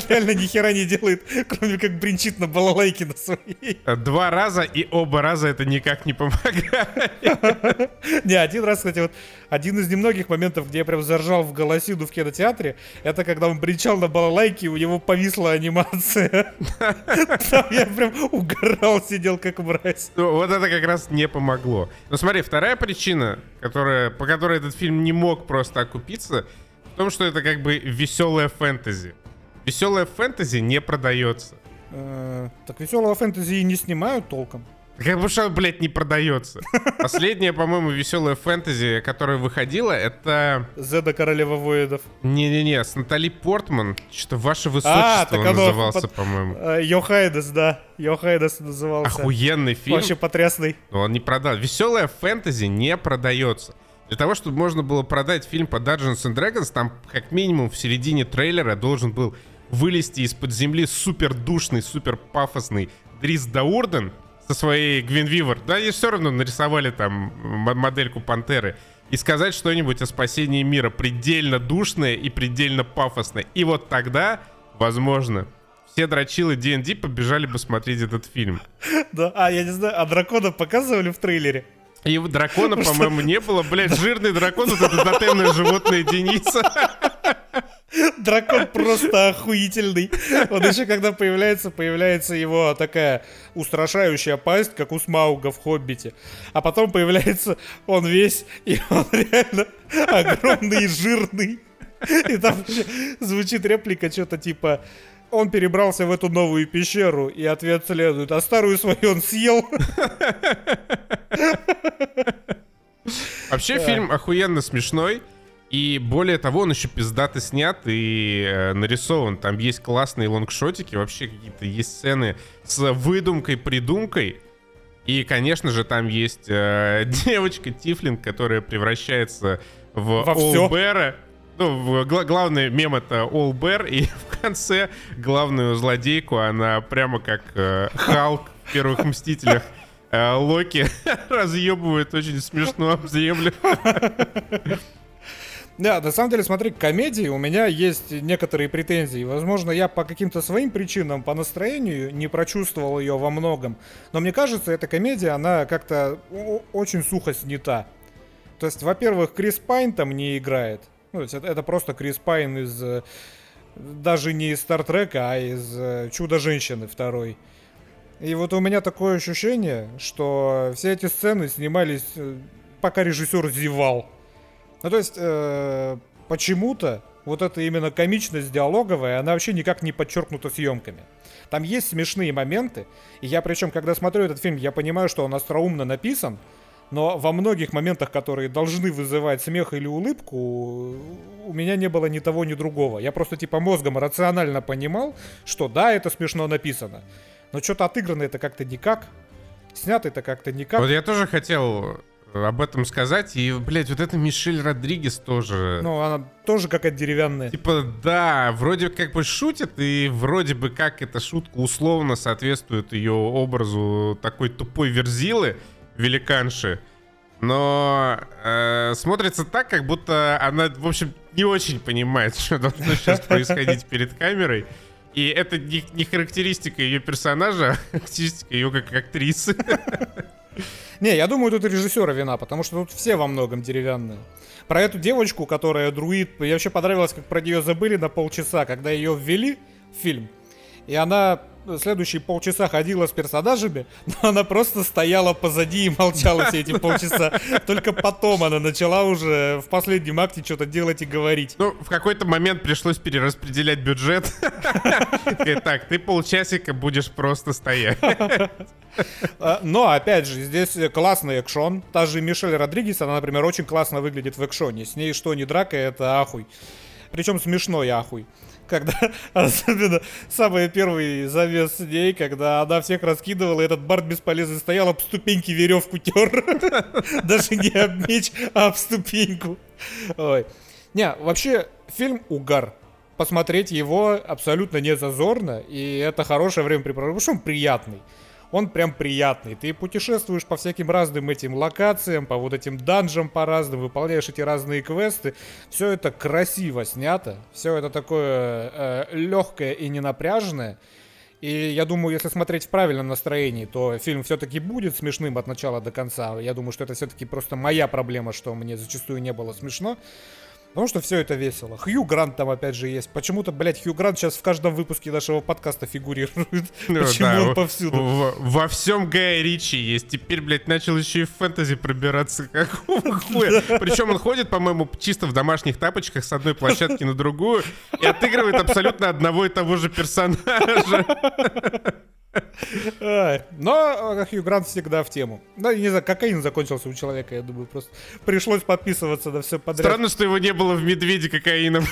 реально ни хера не делает, кроме как бринчит на балалайке на своей. Два раза раза, и оба раза это никак не помогает. Не, один раз, кстати, вот один из немногих моментов, где я прям заржал в голосину в кинотеатре, это когда он бричал на балалайке, у него повисла анимация. Там я прям угорал, сидел как мразь. Ну, вот это как раз не помогло. Но смотри, вторая причина, которая, по которой этот фильм не мог просто окупиться, в том, что это как бы веселая фэнтези. Веселая фэнтези не продается. Э, так веселого фэнтези и не снимают толком. Как бы что, блядь, не продается. Последняя, по-моему, веселая фэнтези, которая выходила, это... Зеда Королева Воидов. Не-не-не, с Натали Портман. Что-то Ваше Высочество а, он назывался, под... по-моему. Э, Йохайдес, да. Йохайдес назывался. Охуенный фильм. Вообще потрясный. Но он не продал. Веселая фэнтези не продается. Для того, чтобы можно было продать фильм по Dungeons and Dragons, там как минимум в середине трейлера должен был вылезти из-под земли супер душный, супер пафосный Дрис Даурден со своей Гвинвивер. Да, они все равно нарисовали там модельку Пантеры. И сказать что-нибудь о спасении мира предельно душное и предельно пафосное. И вот тогда, возможно, все дрочилы D&D побежали бы смотреть этот фильм. Да, а я не знаю, а дракона показывали в трейлере? И дракона, по-моему, не было. Блять, жирный дракон, вот это тотемное животное Дениса. Дракон просто охуительный. Он еще когда появляется, появляется его такая устрашающая пасть, как у Смауга в Хоббите. А потом появляется он весь, и он реально огромный и жирный. И там звучит реплика что-то типа он перебрался в эту новую пещеру, и ответ следует, а старую свою он съел. Вообще фильм охуенно смешной. И более того, он еще пиздато снят и э, нарисован. Там есть классные лонгшотики, вообще какие-то есть сцены с выдумкой, придумкой. И, конечно же, там есть э, девочка Тифлинг, которая превращается в Во Олбера. Ну, гла- главный мем это Олбер, и в конце главную злодейку она прямо как э, Халк в первых Мстителях э, Локи разъебывает очень смешно об землю. Да, на самом деле, смотри, к комедии у меня есть некоторые претензии. Возможно, я по каким-то своим причинам, по настроению не прочувствовал ее во многом. Но мне кажется, эта комедия, она как-то очень сухо снята. То есть, во-первых, Крис Пайн там не играет. Ну, то есть это, это просто Крис Пайн из... Э, даже не из Стартрека, а из э, Чудо-женщины второй. И вот у меня такое ощущение, что все эти сцены снимались, э, пока режиссер зевал. Ну, то есть, э, почему-то вот эта именно комичность диалоговая, она вообще никак не подчеркнута съемками. Там есть смешные моменты, и я причем, когда смотрю этот фильм, я понимаю, что он остроумно написан, но во многих моментах, которые должны вызывать смех или улыбку, у меня не было ни того, ни другого. Я просто типа мозгом рационально понимал, что да, это смешно написано, но что-то отыграно это как-то никак, снято это как-то никак. Вот я тоже хотел об этом сказать. И, блядь, вот это Мишель Родригес тоже... Ну, она тоже какая-то деревянная. Типа, да, вроде как бы шутит, и вроде бы как эта шутка условно соответствует ее образу такой тупой верзилы, великанши. Но э, смотрится так, как будто она, в общем, не очень понимает, что должно сейчас происходить перед камерой. И это не, не характеристика ее персонажа, а характеристика ее как актрисы. Не, я думаю, тут режиссера вина, потому что тут все во многом деревянные. Про эту девочку, которая друид, я вообще понравилось, как про нее забыли на полчаса, когда ее ввели в фильм. И она следующие полчаса ходила с персонажами, но она просто стояла позади и молчала все эти полчаса. Только потом она начала уже в последнем акте что-то делать и говорить. Ну, в какой-то момент пришлось перераспределять бюджет. Так, ты полчасика будешь просто стоять. А, но, опять же, здесь классный экшон. Та же Мишель Родригес, она, например, очень классно выглядит в экшоне. С ней что не драка, это ахуй. Причем смешной ахуй когда особенно самый первый завес с ней, когда она всех раскидывала, и этот Барт бесполезный стоял, об ступеньки веревку тер. Даже не об меч, а об ступеньку. Ой. Не, вообще, фильм угар. Посмотреть его абсолютно не зазорно, и это хорошее времяпрепровождение, потому что он приятный он прям приятный. Ты путешествуешь по всяким разным этим локациям, по вот этим данжам по разным, выполняешь эти разные квесты. Все это красиво снято, все это такое э, легкое и ненапряжное. И я думаю, если смотреть в правильном настроении, то фильм все-таки будет смешным от начала до конца. Я думаю, что это все-таки просто моя проблема, что мне зачастую не было смешно. Потому что все это весело. Хью Грант там опять же есть. Почему-то, блядь, Хью Грант сейчас в каждом выпуске нашего подкаста фигурирует. Ну, Почему да, он повсюду? Во, во всем Гая Ричи есть. Теперь, блядь, начал еще и в фэнтези пробираться. Какого хуя? Причем он ходит, по-моему, чисто в домашних тапочках с одной площадки на другую и отыгрывает абсолютно одного и того же персонажа. Но Хью Грант всегда в тему. Ну, не знаю, кокаин закончился у человека, я думаю, просто пришлось подписываться на все подряд. Странно, что его не было в «Медведе» кокаином.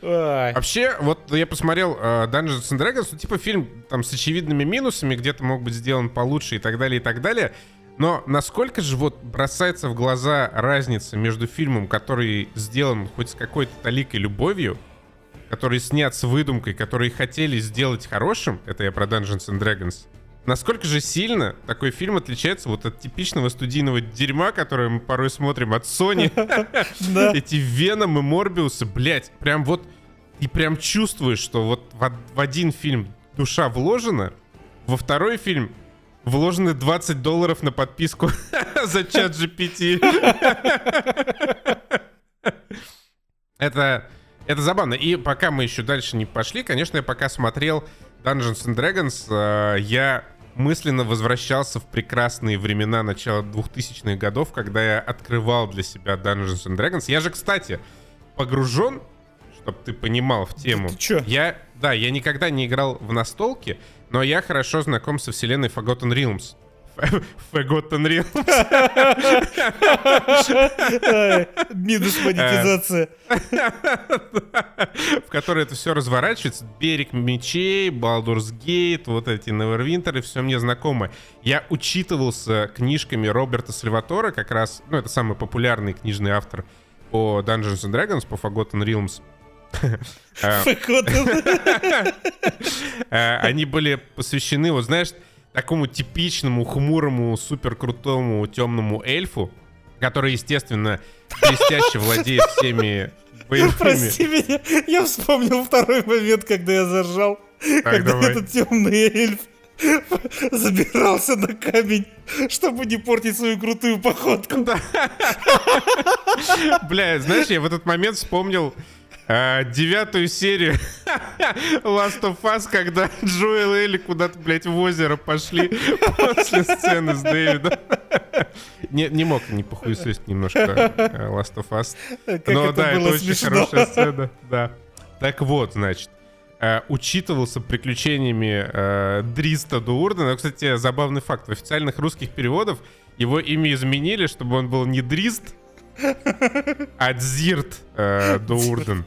Вообще, вот я посмотрел uh, Dungeons and Dragons, ну, типа фильм там с очевидными минусами, где-то мог быть сделан получше и так далее, и так далее. Но насколько же вот бросается в глаза разница между фильмом, который сделан хоть с какой-то таликой любовью, который снят с выдумкой, которые хотели сделать хорошим, это я про Dungeons and Dragons, насколько же сильно такой фильм отличается вот от типичного студийного дерьма, которое мы порой смотрим от Sony. Эти Веном и Морбиусы, блять, прям вот и прям чувствуешь, что вот в один фильм душа вложена, во второй фильм вложены 20 долларов на подписку за чат GPT. Это это забавно. И пока мы еще дальше не пошли, конечно, я пока смотрел Dungeons and Dragons, э, я мысленно возвращался в прекрасные времена начала 2000-х годов, когда я открывал для себя Dungeons and Dragons. Я же, кстати, погружен, чтобы ты понимал в тему. Ты, ты чё? Я, да, я никогда не играл в настолки, но я хорошо знаком со вселенной Forgotten Realms. Forgotten Realms. Минус монетизация. В которой это все разворачивается. Берег мечей, Baldur's Gate, вот эти Neverwinter, и все мне знакомо. Я учитывался книжками Роберта Сальватора, как раз, ну, это самый популярный книжный автор по Dungeons and Dragons, по Forgotten Realms. Э, они были посвящены, вот знаешь, такому типичному, хмурому, супер крутому темному эльфу, который, естественно, блестяще владеет всеми боевыми... Прости меня, я вспомнил второй момент, когда я зажал. Так, когда давай. этот темный эльф забирался на камень, чтобы не портить свою крутую походку. Бля, знаешь, я в этот момент вспомнил а, девятую серию Last of Us, когда Джоэл и Элли куда-то, блядь, в озеро пошли после сцены с Дэвидом. Не, не мог не похуесосить немножко э, Last of Us. Как Но это да, это очень смешно. хорошая сцена, да. Так вот, значит, э, учитывался приключениями э, Дриста Дуурдена. Кстати, забавный факт. В официальных русских переводах его имя изменили, чтобы он был не Дрист, а Дзирт э, Дуурден.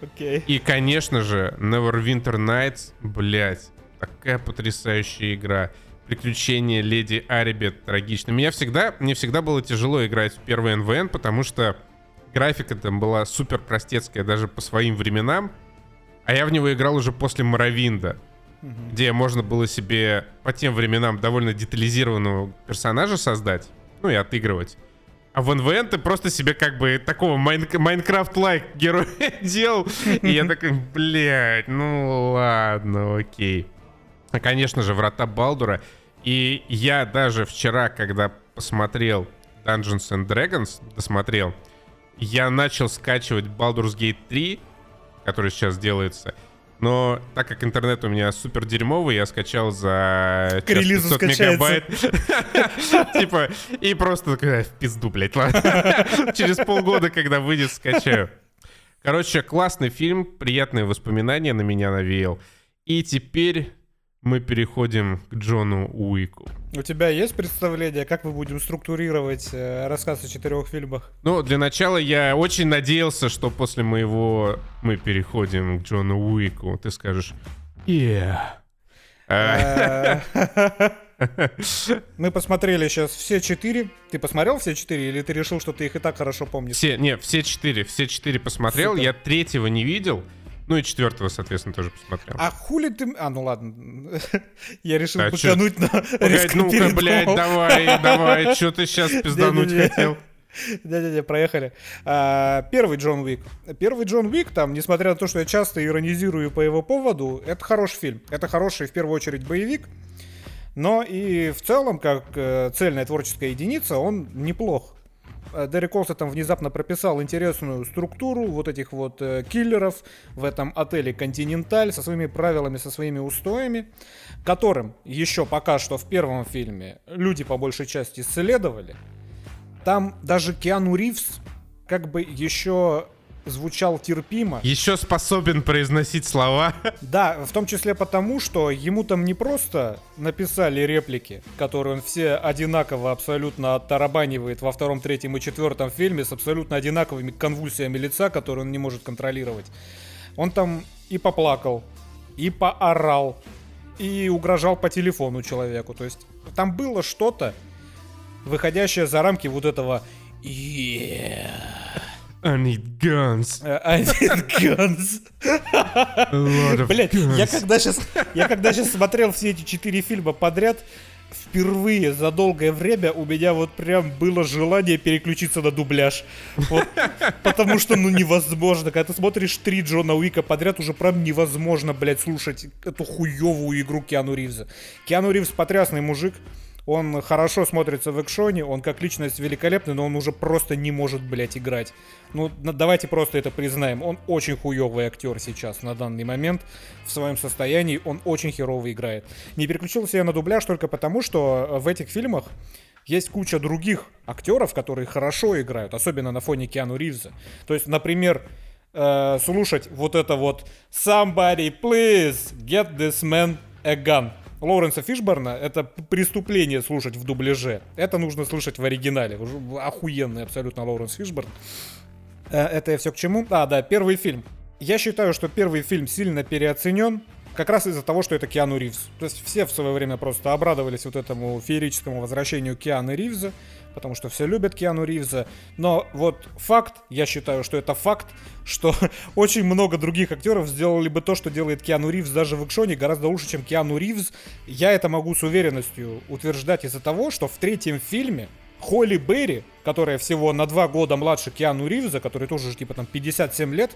Окей. И, конечно же, Neverwinter Nights, блять, такая потрясающая игра. Приключения леди Арибет трагично. Меня всегда, мне всегда было тяжело играть в первый НВН, потому что графика там была супер простецкая даже по своим временам. А я в него играл уже после Morrowind а, где можно было себе по тем временам довольно детализированного персонажа создать, ну и отыгрывать. А в NWN ты просто себе как бы такого Майн- Minecraft-like героя делал. И я такой, блядь, ну ладно, окей. А, конечно же, Врата Балдура. И я даже вчера, когда посмотрел Dungeons and Dragons, досмотрел, я начал скачивать Baldur's Gate 3, который сейчас делается. Но так как интернет у меня супер дерьмовый, я скачал за К релизу час 500 скачается. мегабайт. Типа, и просто такой, «А, в пизду, блядь, ладно. Через полгода, когда выйдет, скачаю. Короче, классный фильм, приятные воспоминания на меня навеял. И теперь мы переходим к Джону Уику. У тебя есть представление, как мы будем структурировать э, рассказ о четырех фильмах? Ну, для начала я очень надеялся, что после моего мы переходим к Джону Уику, ты скажешь «Yeah». А, Э, Мы посмотрели сейчас все четыре. Ты посмотрел все четыре, или ты решил, что ты их и так хорошо помнишь? Все, не, все четыре, все четыре посмотрел, я третьего не видел, ну и четвертого, соответственно, тоже посмотрел. А хули ты... А, ну ладно. Я решил А чё? потянуть на Погодь, ну-ка, блядь, давай, давай, что ты сейчас пиздануть хотел? Не-не-не, проехали. А, первый Джон Уик. Первый Джон Уик, там, несмотря на то, что я часто иронизирую по его поводу, это хороший фильм. Это хороший, в первую очередь, боевик. Но и в целом, как э, цельная творческая единица, он неплох. Э, Дерек Олса там внезапно прописал интересную структуру вот этих вот э, киллеров в этом отеле «Континенталь» со своими правилами, со своими устоями, которым еще пока что в первом фильме люди по большей части следовали. Там даже Киану Ривз как бы еще звучал терпимо. Еще способен произносить слова. Да, в том числе потому, что ему там не просто написали реплики, которые он все одинаково абсолютно оттарабанивает во втором, третьем и четвертом фильме с абсолютно одинаковыми конвульсиями лица, которые он не может контролировать. Он там и поплакал, и поорал, и угрожал по телефону человеку. То есть там было что-то, выходящее за рамки вот этого «Yeah, I need guns. I need guns». Блять, я когда сейчас, я когда сейчас смотрел все эти четыре фильма подряд, впервые за долгое время у меня вот прям было желание переключиться на дубляж. Вот, потому что, ну, невозможно. Когда ты смотришь три Джона Уика подряд, уже прям невозможно, блядь, слушать эту хуевую игру Киану Ривза. Киану Ривз потрясный мужик. Он хорошо смотрится в экшоне, он как личность великолепный, но он уже просто не может, блядь, играть. Ну, давайте просто это признаем. Он очень хуёвый актер сейчас, на данный момент. В своем состоянии он очень херово играет. Не переключился я на дубляж только потому, что э, в этих фильмах есть куча других актеров, которые хорошо играют, особенно на фоне Киану Ривза. То есть, например, э, слушать вот это вот «Somebody please get this man a gun». Лоуренса Фишборна это преступление слушать в дубляже. Это нужно слышать в оригинале. Охуенный абсолютно Лоуренс Фишборн. Э, Это я все к чему? А, да, первый фильм. Я считаю, что первый фильм сильно переоценен, как раз из-за того, что это Киану Ривз. То есть все в свое время просто обрадовались вот этому феерическому возвращению Киану Ривза, потому что все любят Киану Ривза. Но вот факт, я считаю, что это факт, что очень много других актеров сделали бы то, что делает Киану Ривз даже в экшоне, гораздо лучше, чем Киану Ривз. Я это могу с уверенностью утверждать из-за того, что в третьем фильме Холли Берри, которая всего на два года младше Киану Ривза, который тоже типа там 57 лет,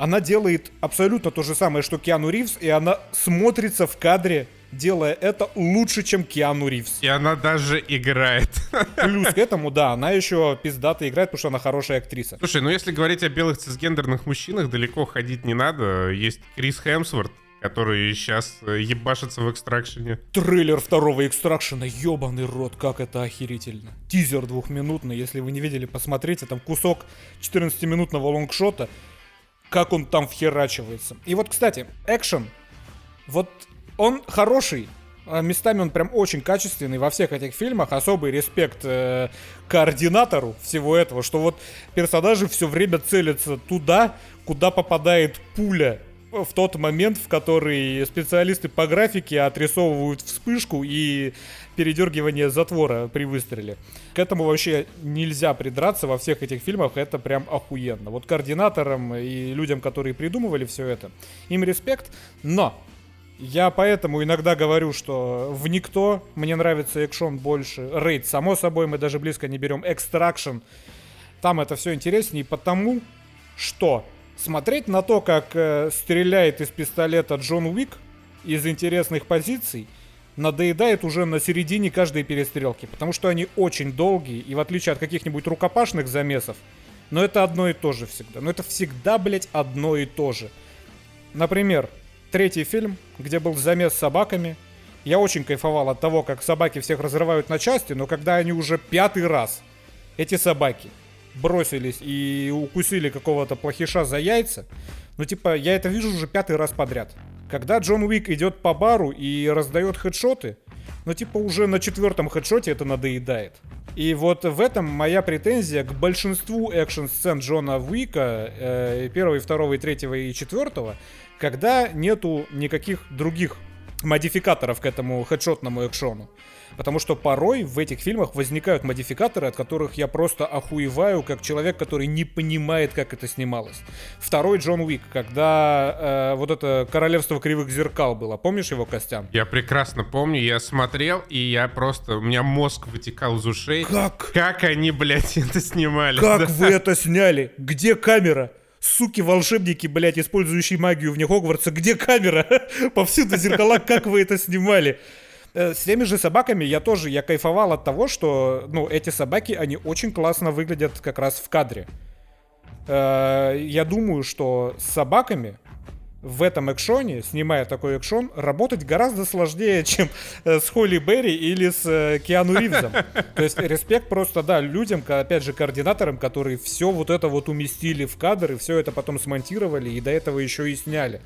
она делает абсолютно то же самое, что Киану Ривз, и она смотрится в кадре, делая это лучше, чем Киану Ривз. И она даже играет. Плюс к этому, да, она еще пиздато играет, потому что она хорошая актриса. Слушай, ну если говорить о белых цисгендерных мужчинах, далеко ходить не надо. Есть Крис Хемсворт, который сейчас э, ебашится в экстракшене. Трейлер второго экстракшена, ебаный рот, как это охерительно. Тизер двухминутный, если вы не видели, посмотрите, там кусок 14-минутного лонгшота, как он там вхерачивается. И вот, кстати, экшен, вот он хороший, а местами он прям очень качественный во всех этих фильмах. Особый респект э, координатору всего этого, что вот персонажи все время целятся туда, куда попадает пуля в тот момент, в который специалисты по графике отрисовывают вспышку и передергивание затвора при выстреле. К этому вообще нельзя придраться во всех этих фильмах, это прям охуенно. Вот координаторам и людям, которые придумывали все это, им респект, но я поэтому иногда говорю, что в Никто мне нравится экшон больше. Рейд, само собой, мы даже близко не берем. Extraction, там это все интереснее, потому что смотреть на то, как э, стреляет из пистолета Джон Уик из интересных позиций, надоедает уже на середине каждой перестрелки, потому что они очень долгие, и в отличие от каких-нибудь рукопашных замесов, но это одно и то же всегда. Но это всегда, блядь, одно и то же. Например, третий фильм, где был замес с собаками. Я очень кайфовал от того, как собаки всех разрывают на части, но когда они уже пятый раз, эти собаки, бросились и укусили какого-то плохиша за яйца, ну типа, я это вижу уже пятый раз подряд. Когда Джон Уик идет по бару и раздает хедшоты, ну типа уже на четвертом хедшоте это надоедает. И вот в этом моя претензия к большинству экшн-сцен Джона Уика, э, первого, второго, и третьего, и четвертого, когда нету никаких других модификаторов к этому хедшотному экшону. Потому что порой в этих фильмах возникают модификаторы, от которых я просто охуеваю, как человек, который не понимает, как это снималось. Второй Джон Уик, когда э, вот это Королевство Кривых Зеркал было. Помнишь его, Костян? Я прекрасно помню, я смотрел, и я просто... У меня мозг вытекал из ушей. Как? Как они, блядь, это снимали? Как да? вы это сняли? Где камера? суки-волшебники, блядь, использующие магию вне Хогвартса, где камера? Повсюду зеркала, как вы это снимали? Э, с теми же собаками я тоже, я кайфовал от того, что, ну, эти собаки, они очень классно выглядят как раз в кадре. Э, я думаю, что с собаками в этом экшоне, снимая такой экшон, работать гораздо сложнее, чем э, с Холли Берри или с Киану Ривзом. То есть респект просто, да, людям, опять же, координаторам, которые все вот это вот уместили в кадр и все это потом смонтировали и до этого еще и сняли.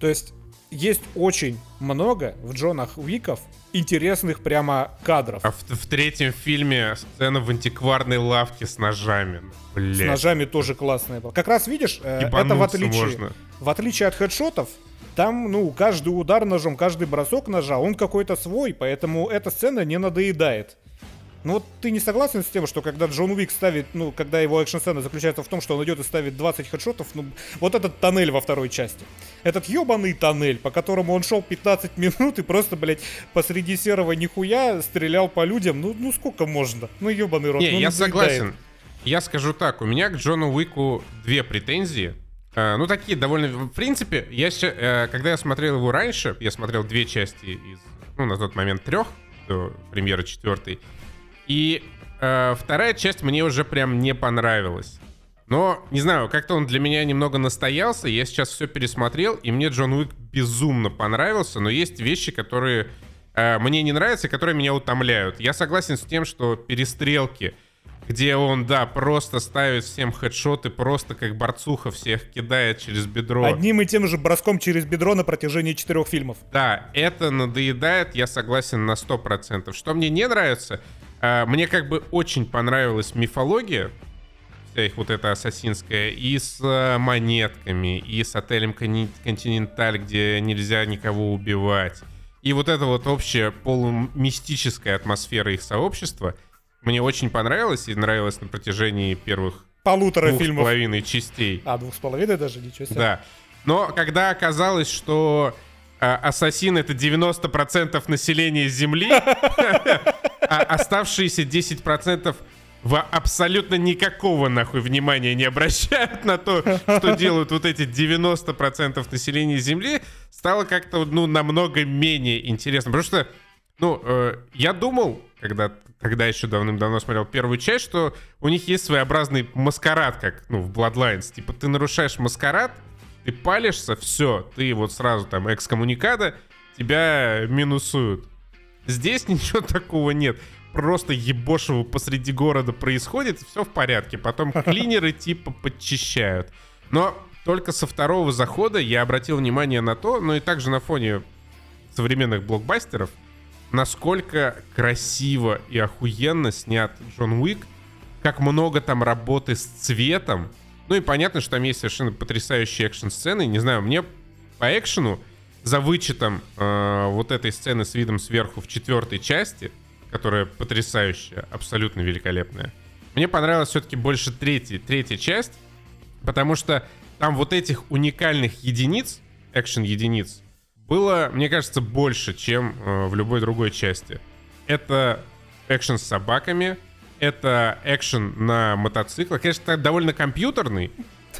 То есть есть очень много в Джонах Уиков интересных прямо кадров. А в, в третьем фильме сцена в антикварной лавке с ножами. Блядь. С ножами тоже классная была. Как раз видишь, э, это в отличие, можно. в отличие от хедшотов, там, ну, каждый удар ножом, каждый бросок ножа, он какой-то свой, поэтому эта сцена не надоедает. Ну вот ты не согласен с тем, что когда Джон Уик ставит, ну, когда его экшн-сцена заключается в том, что он идет и ставит 20 хедшотов, ну, вот этот тоннель во второй части. Этот ебаный тоннель, по которому он шел 15 минут и просто, блядь, посреди серого нихуя стрелял по людям, ну, ну сколько можно? Ну, ебаный рот. Не, ну, я согласен. Я скажу так, у меня к Джону Уику две претензии. Uh, ну, такие довольно... В принципе, я сейчас, uh, когда я смотрел его раньше, я смотрел две части из, ну, на тот момент трех, до премьеры четвертой. И э, вторая часть мне уже прям не понравилась. Но, не знаю, как-то он для меня немного настоялся. Я сейчас все пересмотрел, и мне Джон Уик безумно понравился. Но есть вещи, которые э, мне не нравятся, и которые меня утомляют. Я согласен с тем, что перестрелки, где он, да, просто ставит всем хедшоты, просто как борцуха всех кидает через бедро. Одним и тем же броском через бедро на протяжении четырех фильмов. Да, это надоедает, я согласен на 100%. Что мне не нравится, мне как бы очень понравилась мифология, вся их вот эта ассасинская, и с э, монетками, и с отелем Континенталь, где нельзя никого убивать. И вот эта вот общая полумистическая атмосфера их сообщества мне очень понравилась и нравилась на протяжении первых полутора двух фильмов. с половиной частей. А, двух с половиной даже, ничего себе. Да. Но когда оказалось, что э, ассасин это 90% населения Земли, а оставшиеся 10% в абсолютно никакого нахуй внимания не обращают на то, что делают вот эти 90% населения Земли, стало как-то, ну, намного менее интересно. Потому что, ну, э, я думал, когда, когда еще давным-давно смотрел первую часть, что у них есть своеобразный маскарад, как, ну, в Bloodlines. Типа, ты нарушаешь маскарад, ты палишься, все, ты вот сразу там экскоммуникада, тебя минусуют. Здесь ничего такого нет просто ебошево посреди города происходит, все в порядке. Потом клинеры типа подчищают. Но только со второго захода я обратил внимание на то, но и также на фоне современных блокбастеров, насколько красиво и охуенно снят Джон Уик, как много там работы с цветом. Ну и понятно, что там есть совершенно потрясающие экшн-сцены. Не знаю, мне по экшену, за вычетом э, вот этой сцены с видом сверху в четвертой части, которая потрясающая, абсолютно великолепная. Мне понравилась все-таки больше третья, третья часть, потому что там вот этих уникальных единиц, экшен-единиц, было, мне кажется, больше, чем э, в любой другой части. Это экшен с собаками, это экшен на мотоциклах. Конечно, довольно компьютерный,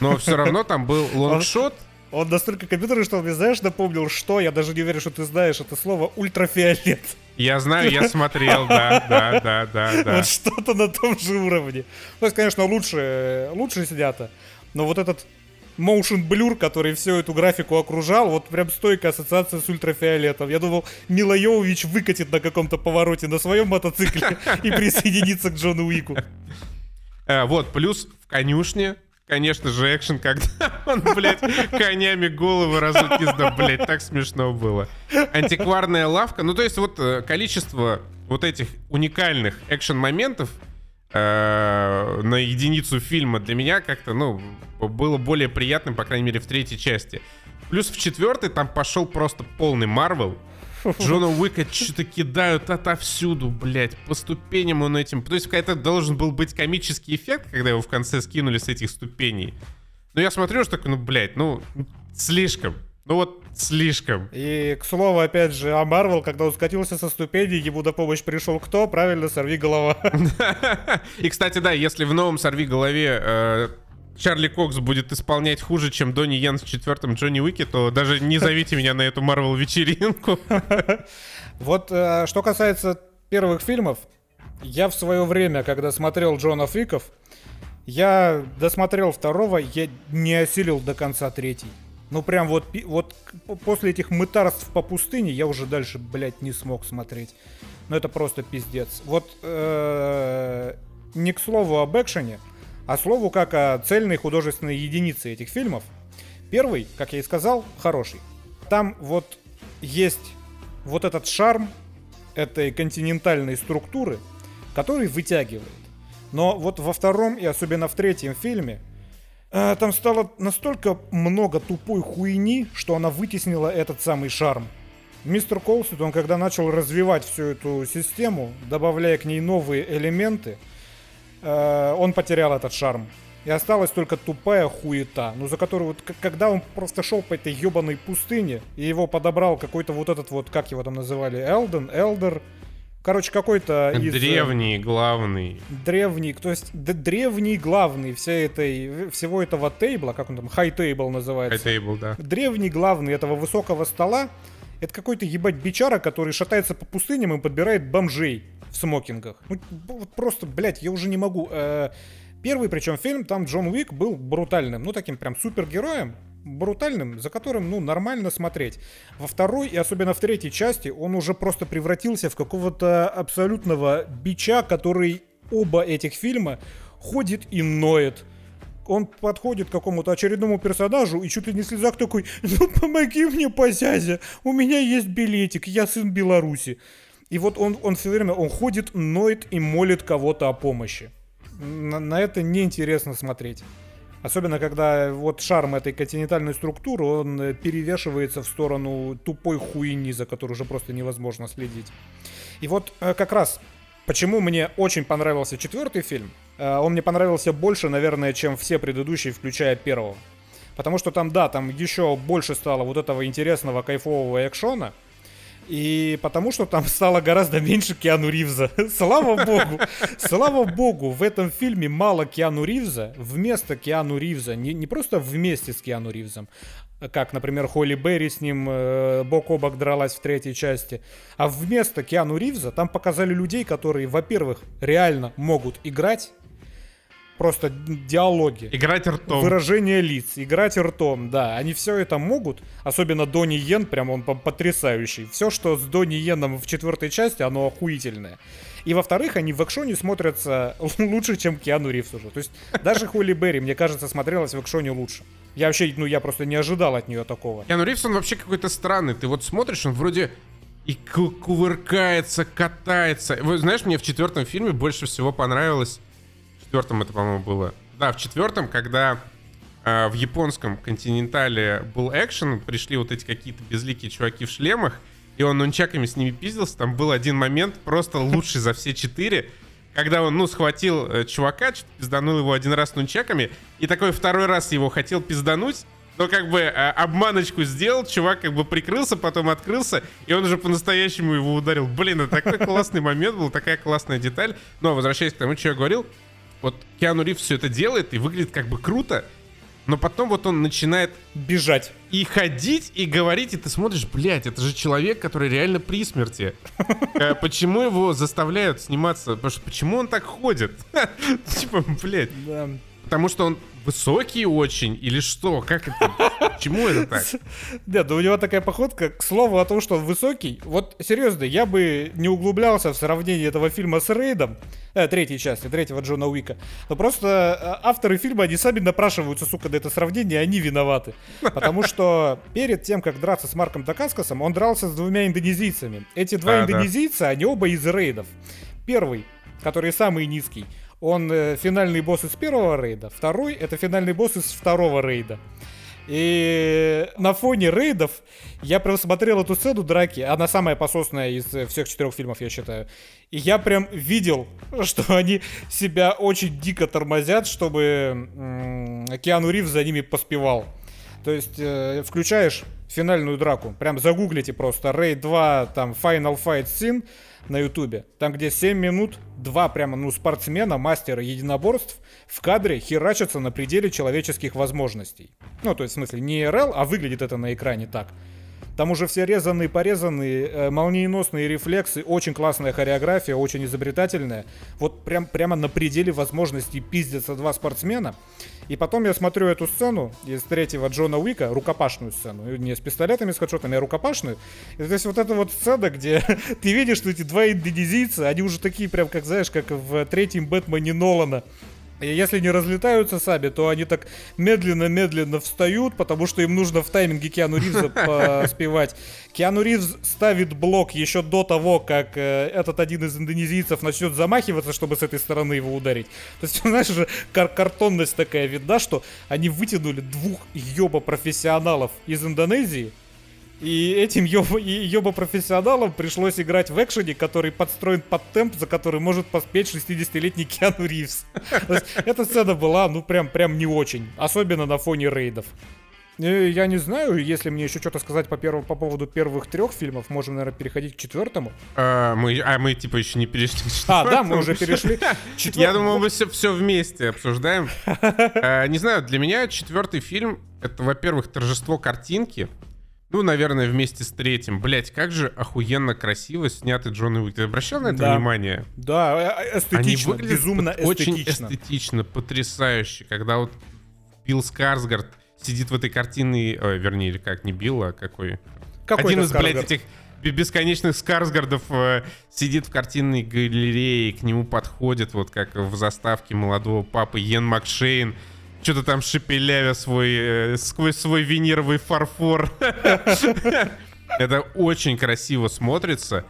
но все равно там был лонгшот. Он настолько компьютерный, что он мне, знаешь, напомнил, что, я даже не уверен, что ты знаешь это слово, ультрафиолет. Я знаю, я смотрел, да, да, да, да, да. Вот что-то на том же уровне. То есть, конечно, лучше, лучше снято, но вот этот motion blur, который всю эту графику окружал, вот прям стойкая ассоциация с ультрафиолетом. Я думал, Мила Йовович выкатит на каком-то повороте на своем мотоцикле и присоединится к Джону Уику. Э, вот, плюс в конюшне Конечно же, экшен, когда он, блядь, конями головы разут пизда, блядь, так смешно было. Антикварная лавка. Ну, то есть вот э, количество вот этих уникальных экшен-моментов э, на единицу фильма для меня как-то, ну, было более приятным, по крайней мере, в третьей части. Плюс в четвертой там пошел просто полный Марвел. Джона Уика что-то кидают отовсюду, блядь, по ступеням он этим... То есть это должен был быть комический эффект, когда его в конце скинули с этих ступеней. Но я смотрю, что такой, ну, блядь, ну, слишком. Ну вот слишком. И, к слову, опять же, о Марвел, когда он скатился со ступеней, ему на помощь пришел кто? Правильно, сорви голова. И, кстати, да, если в новом сорви голове э, Чарли Кокс будет исполнять хуже, чем Донни Йен в четвертом Джонни Уике, то даже не зовите меня на эту Марвел вечеринку. Вот э, что касается первых фильмов, я в свое время, когда смотрел Джона Фиков, я досмотрел второго, я не осилил до конца третий. Ну прям вот, вот после этих мытарств по пустыне я уже дальше, блядь, не смог смотреть. Ну это просто пиздец. Вот э, не к слову об экшене, а слову как о цельной художественной единице этих фильмов. Первый, как я и сказал, хороший. Там вот есть вот этот шарм этой континентальной структуры, который вытягивает. Но вот во втором и особенно в третьем фильме э, там стало настолько много тупой хуйни, что она вытеснила этот самый шарм. Мистер Колсит, он когда начал развивать всю эту систему, добавляя к ней новые элементы, Э, он потерял этот шарм. И осталась только тупая хуета, ну за которую вот когда он просто шел по этой ебаной пустыне, и его подобрал какой-то вот этот вот, как его там называли, Элден, Элдер, короче, какой-то из... Э, древний, главный. Древний, то есть д- древний главный всей этой, всего этого тейбла, как он там, хай тейбл называется. Хай тейбл, да. Древний главный этого высокого стола, это какой-то ебать бичара, который шатается по пустыням и подбирает бомжей в смокингах. Ну, вот просто, блядь, я уже не могу. Э, первый, причем фильм, там Джон Уик был брутальным, ну таким прям супергероем, брутальным, за которым, ну, нормально смотреть. Во второй и особенно в третьей части он уже просто превратился в какого-то абсолютного бича, который оба этих фильма ходит и ноет. Он подходит к какому-то очередному персонажу и чуть ли не в слезах такой, ну помоги мне, позязя, у меня есть билетик, я сын Беларуси. И вот он, он все время, он ходит, ноет и молит кого-то о помощи. На, на это неинтересно смотреть. Особенно, когда вот шарм этой континентальной структуры, он э, перевешивается в сторону тупой хуйни, за которой уже просто невозможно следить. И вот э, как раз, почему мне очень понравился четвертый фильм, он мне понравился больше, наверное, чем все предыдущие, включая первого. Потому что там, да, там еще больше стало вот этого интересного кайфового экшона, И потому что там стало гораздо меньше Киану Ривза. Слава богу. Слава богу, в этом фильме мало Киану Ривза. Вместо Киану Ривза, не, не просто вместе с Киану Ривзом, как, например, Холли Берри с ним э, бок о бок дралась в третьей части. А вместо Киану Ривза там показали людей, которые, во-первых, реально могут играть, просто диалоги. Играть ртом. Выражение лиц, играть ртом, да. Они все это могут. Особенно Донни Йен, прям он потрясающий. Все, что с Донни Йеном в четвертой части, оно охуительное. И во-вторых, они в экшоне смотрятся лучше, чем Киану Ривз уже. То есть даже Холли Берри, мне кажется, смотрелась в экшоне лучше. Я вообще, ну, я просто не ожидал от нее такого. Киану Ривз, он вообще какой-то странный. Ты вот смотришь, он вроде и кувыркается, катается. Вы знаешь, мне в четвертом фильме больше всего понравилось четвертом это, по-моему, было. Да, в четвертом, когда э, в японском континентале был экшен, пришли вот эти какие-то безликие чуваки в шлемах, и он нунчаками с ними пиздился, там был один момент просто лучший за все четыре, когда он, ну, схватил э, чувака, пизданул его один раз нунчаками, и такой второй раз его хотел пиздануть, но как бы э, обманочку сделал, чувак как бы прикрылся, потом открылся, и он уже по-настоящему его ударил. Блин, это такой классный момент был, такая классная деталь. Но возвращаясь к тому, что я говорил, вот Киану Ривз все это делает и выглядит как бы круто, но потом вот он начинает бежать и ходить и говорить, и ты смотришь, блядь, это же человек, который реально при смерти. Э, почему его заставляют сниматься? Потому что почему он так ходит? Типа, блядь. Потому что он высокий очень или что? Как это? Почему это так? Да, да у него такая походка. К слову о том, что он высокий. Вот серьезно, я бы не углублялся в сравнении этого фильма с Рейдом, э, третьей части, третьего Джона Уика. Но просто э, авторы фильма, они сами напрашиваются, сука, на это сравнение, они виноваты. Потому что перед тем, как драться с Марком Дакаскасом, он дрался с двумя индонезийцами. Эти два а, индонезийца, да. они оба из рейдов. Первый, который самый низкий, он э, финальный босс из первого рейда, второй это финальный босс из второго рейда. И на фоне рейдов я прям смотрел эту сцену драки, она самая пососная из э, всех четырех фильмов, я считаю. И я прям видел, что они себя очень дико тормозят, чтобы м- Киану Ривз за ними поспевал. То есть э, включаешь финальную драку, прям загуглите просто Raid 2, там Final Fight Scene, на ютубе. Там, где 7 минут, два прямо, ну, спортсмена, мастера единоборств в кадре херачатся на пределе человеческих возможностей. Ну, то есть, в смысле, не РЛ, а выглядит это на экране так. Там уже все резанные, порезанные, э, молниеносные рефлексы, очень классная хореография, очень изобретательная. Вот прям, прямо на пределе возможностей пиздятся два спортсмена. И потом я смотрю эту сцену из третьего Джона Уика, рукопашную сцену, не с пистолетами, с хедшотами, а рукопашную. И, то есть вот эта вот сцена, где ты видишь, что эти два индонезийца, они уже такие прям, как знаешь, как в третьем Бэтмене Нолана. Если не разлетаются сами, то они так медленно-медленно встают, потому что им нужно в тайминге Киану Ривза поспевать. Киану Ривз ставит блок еще до того, как э, этот один из индонезийцев начнет замахиваться, чтобы с этой стороны его ударить. То есть, знаешь, уже кар картонность такая видна, что они вытянули двух ёба-профессионалов из Индонезии, и этим ёба-профессионалам пришлось играть в экшене, который подстроен под темп, за который может поспеть 60-летний Киану Ривз. эта сцена была, ну, прям, прям не очень. Особенно на фоне рейдов. Э, я не знаю, если мне еще что-то сказать по, первому, по поводу первых трех фильмов, можем, наверное, переходить к четвертому. А мы, а мы типа еще не перешли к А, да, мы уже перешли. Четвер... Я думал, мы все, все вместе обсуждаем. а, не знаю, для меня четвертый фильм это, во-первых, торжество картинки. Ну, наверное, вместе с третьим. Блять, как же охуенно красиво снятый Джон Уик. Ты обращал на это да. внимание? Да, э, э, эстетично, Они безумно эстетично. Очень эстетично, потрясающе. Когда вот Билл Скарсгард сидит в этой картинной... Ой, вернее, или как, не Билл, а какой? какой Один из, блядь, этих бесконечных Скарсгардов э, сидит в картинной галерее, к нему подходит, вот как в заставке молодого папы Йен Макшейн, что-то там шепелявя свой, э, сквозь свой винировый фарфор. Это очень красиво смотрится.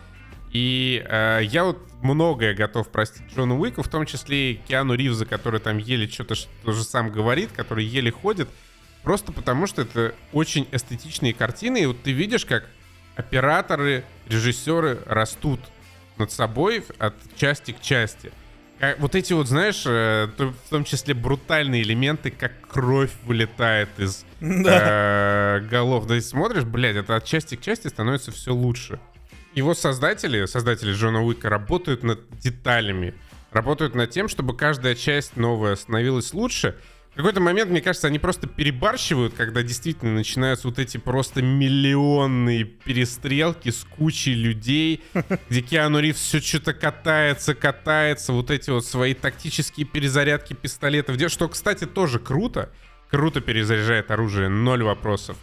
И э, я вот многое готов простить Джону Уику, в том числе и Киану Ривза, который там еле что-то тоже сам говорит, который еле ходит. Просто потому, что это очень эстетичные картины. И вот ты видишь, как операторы, режиссеры растут над собой от части к части. Как, вот эти вот, знаешь, э, в том числе брутальные элементы, как кровь вылетает из да. э, голов. Да и смотришь, блядь, это от части к части становится все лучше. его создатели, создатели Джона Уика, работают над деталями, работают над тем, чтобы каждая часть новая становилась лучше. В какой-то момент, мне кажется, они просто перебарщивают, когда действительно начинаются вот эти просто миллионные перестрелки с кучей людей, где Киану Ривз все что-то катается, катается, вот эти вот свои тактические перезарядки пистолетов, что, кстати, тоже круто. Круто перезаряжает оружие, ноль вопросов.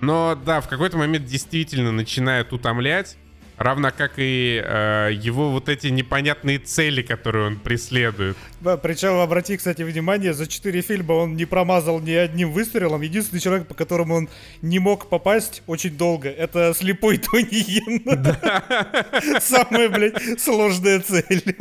Но да, в какой-то момент действительно начинает утомлять. Равно как и э, его вот эти непонятные цели, которые он преследует. Да, причем обрати, кстати, внимание, за четыре фильма он не промазал ни одним выстрелом. Единственный человек, по которому он не мог попасть очень долго, это слепой Тони Йен. Самая, блядь, сложная цель.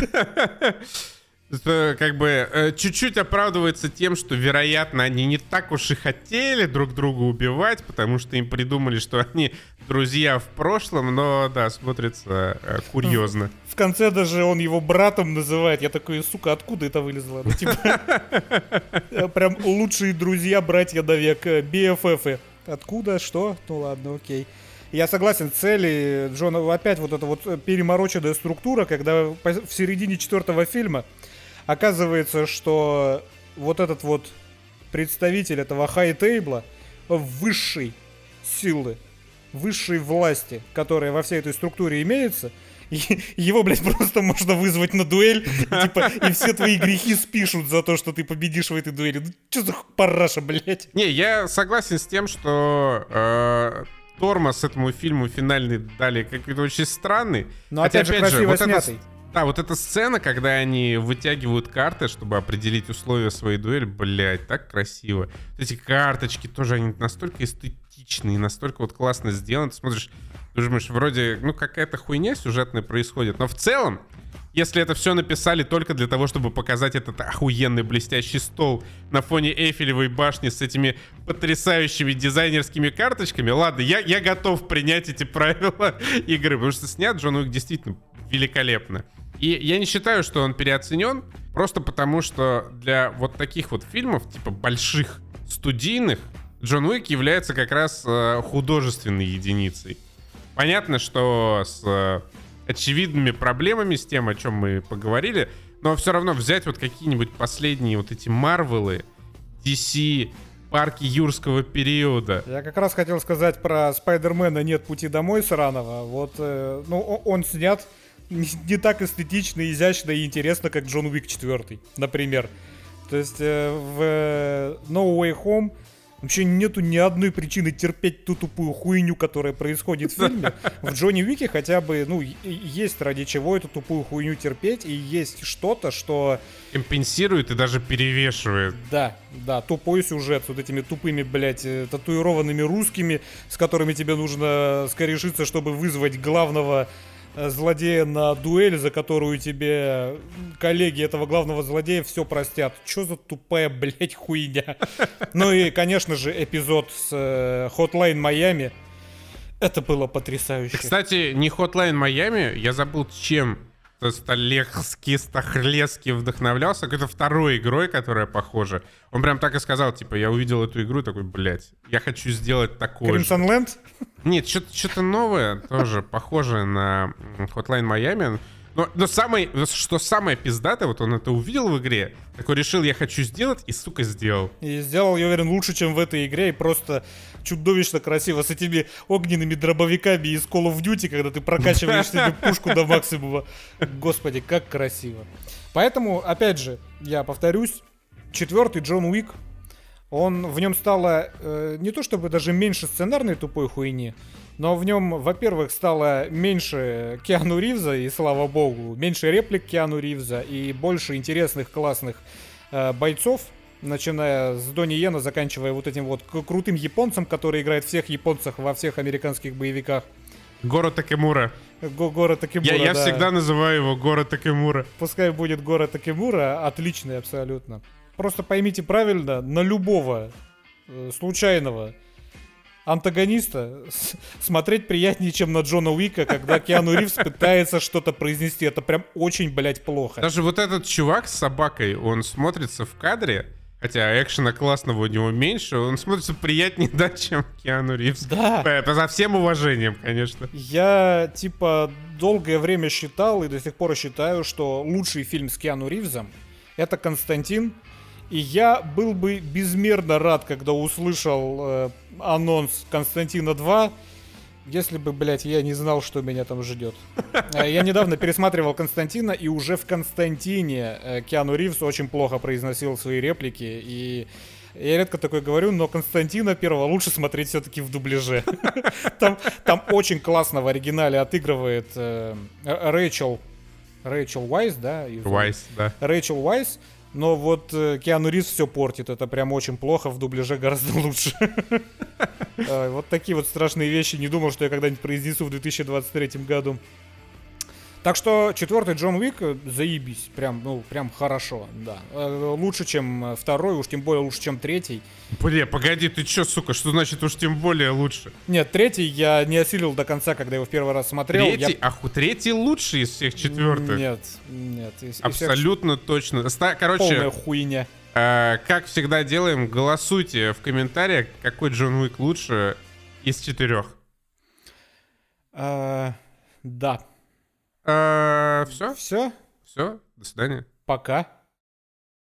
Это как бы э, чуть-чуть оправдывается тем, что, вероятно, они не так уж и хотели друг друга убивать, потому что им придумали, что они друзья в прошлом, но да, смотрится э, курьезно. В конце даже он его братом называет. Я такой, сука, откуда это вылезло? Ну, типа, э, прям лучшие друзья, братья до века, BFF. Откуда? Что? Ну ладно, окей. Я согласен, цели Джона, опять вот эта вот перемороченная структура, когда в середине четвертого фильма Оказывается, что вот этот вот представитель этого хай-тейбла высшей силы, высшей власти, которая во всей этой структуре имеется, его, блядь, просто можно вызвать на дуэль, типа, и все твои грехи спишут за то, что ты победишь в этой дуэли. Ну, что за параша, блядь? Не, я согласен с тем, что э, тормоз этому фильму финальный дали какой-то очень странный. Но Хотя, опять же, опять красиво вот снятый. Это, да, вот эта сцена, когда они вытягивают карты, чтобы определить условия своей дуэли, блядь, так красиво. Эти карточки тоже, они настолько эстетичные, настолько вот классно сделаны. Ты смотришь, думаешь, вроде, ну, какая-то хуйня сюжетная происходит. Но в целом, если это все написали только для того, чтобы показать этот охуенный блестящий стол на фоне Эйфелевой башни с этими потрясающими дизайнерскими карточками, ладно, я, я готов принять эти правила игры, потому что снят Джон Уик действительно великолепно. И я не считаю, что он переоценен, просто потому что для вот таких вот фильмов, типа больших, студийных, Джон Уик является как раз э, художественной единицей. Понятно, что с э, очевидными проблемами, с тем, о чем мы поговорили, но все равно взять вот какие-нибудь последние вот эти Марвелы, DC, парки юрского периода. Я как раз хотел сказать про Спайдермена «Нет пути домой» сраного. Вот, э, ну, он снят не, не так эстетично, изящно и интересно, как Джон Уик 4, например. То есть в No Way Home вообще нету ни одной причины терпеть ту тупую хуйню, которая происходит в фильме. В Джонни Уике хотя бы, ну, есть ради чего эту тупую хуйню терпеть, и есть что-то, что... Компенсирует и даже перевешивает. Да, да, тупой сюжет с вот этими тупыми, блядь, э, татуированными русскими, с которыми тебе нужно скорешиться, чтобы вызвать главного Э, злодея на дуэль, за которую тебе коллеги этого главного злодея все простят. Че за тупая, блядь, хуйня? Ну и, конечно же, эпизод с э, Hotline Miami. Это было потрясающе. Кстати, не Hotline Miami, я забыл, чем Столехский, Стахлеский вдохновлялся какой-то второй игрой, которая похожа. Он прям так и сказал, типа, я увидел эту игру, такой, блядь, я хочу сделать такое Crimson Land? Нет, что-то новое, тоже похожее на Hotline Miami. Но, но самое, что самое пиздатое, вот он это увидел в игре, такой решил, я хочу сделать, и, сука, сделал. И сделал, я уверен, лучше, чем в этой игре, и просто чудовищно красиво с этими огненными дробовиками из Call of Duty, когда ты прокачиваешь себе пушку до максимума. Господи, как красиво. Поэтому, опять же, я повторюсь, четвертый Джон Уик, он в нем стало э, не то чтобы даже меньше сценарной тупой хуйни, но в нем, во-первых, стало меньше Киану Ривза, и слава богу, меньше реплик Киану Ривза, и больше интересных, классных э, бойцов, начиная с Дони Йена, заканчивая вот этим вот крутым японцем, который играет всех японцев во всех американских боевиках. Гора Такемура. Го Гора Такемура, Я, я да. всегда называю его Гора Такемура. Пускай будет Гора Такемура, отличный абсолютно. Просто поймите правильно, на любого э, случайного антагониста смотреть приятнее, чем на Джона Уика, когда Киану Ривз пытается что-то произнести. Это прям очень, блядь, плохо. Даже вот этот чувак с собакой, он смотрится в кадре, Хотя экшена классного у него меньше, он смотрится приятнее, да, чем Киану Ривз. Да. По всем уважением, конечно. Я, типа, долгое время считал и до сих пор считаю, что лучший фильм с Киану Ривзом — это «Константин». И я был бы безмерно рад, когда услышал э, анонс «Константина 2», если бы, блядь, я не знал, что меня там ждет. Э, я недавно пересматривал Константина, и уже в Константине э, Киану Ривз очень плохо произносил свои реплики, и я редко такое говорю, но Константина первого лучше смотреть все-таки в дубляже. Там, там очень классно в оригинале отыгрывает э, Рэйчел, Рэйчел Уайс, да? Уайс, да. Рэйчел Уайс. Но вот э, Киану Ривз все портит, это прям очень плохо, в дубляже гораздо лучше. Э, вот такие вот страшные вещи, не думал, что я когда-нибудь произнесу в 2023 году. Так что четвертый Джон Уик э, заебись, прям, ну, прям хорошо, да. Э, лучше, чем э, второй, уж тем более лучше, чем третий. Бля, погоди, ты чё, сука, что значит уж тем более лучше? Нет, третий я не осилил до конца, когда его в первый раз смотрел. Третий, я... ах, третий лучший из всех четвертых. Нет, нет. Из, Абсолютно всех... точно. Ста- короче, полная хуйня. Э, как всегда делаем, голосуйте в комментариях, какой Джон Уик лучше из четырех. А, да. Все? Все? Все, до свидания. Пока.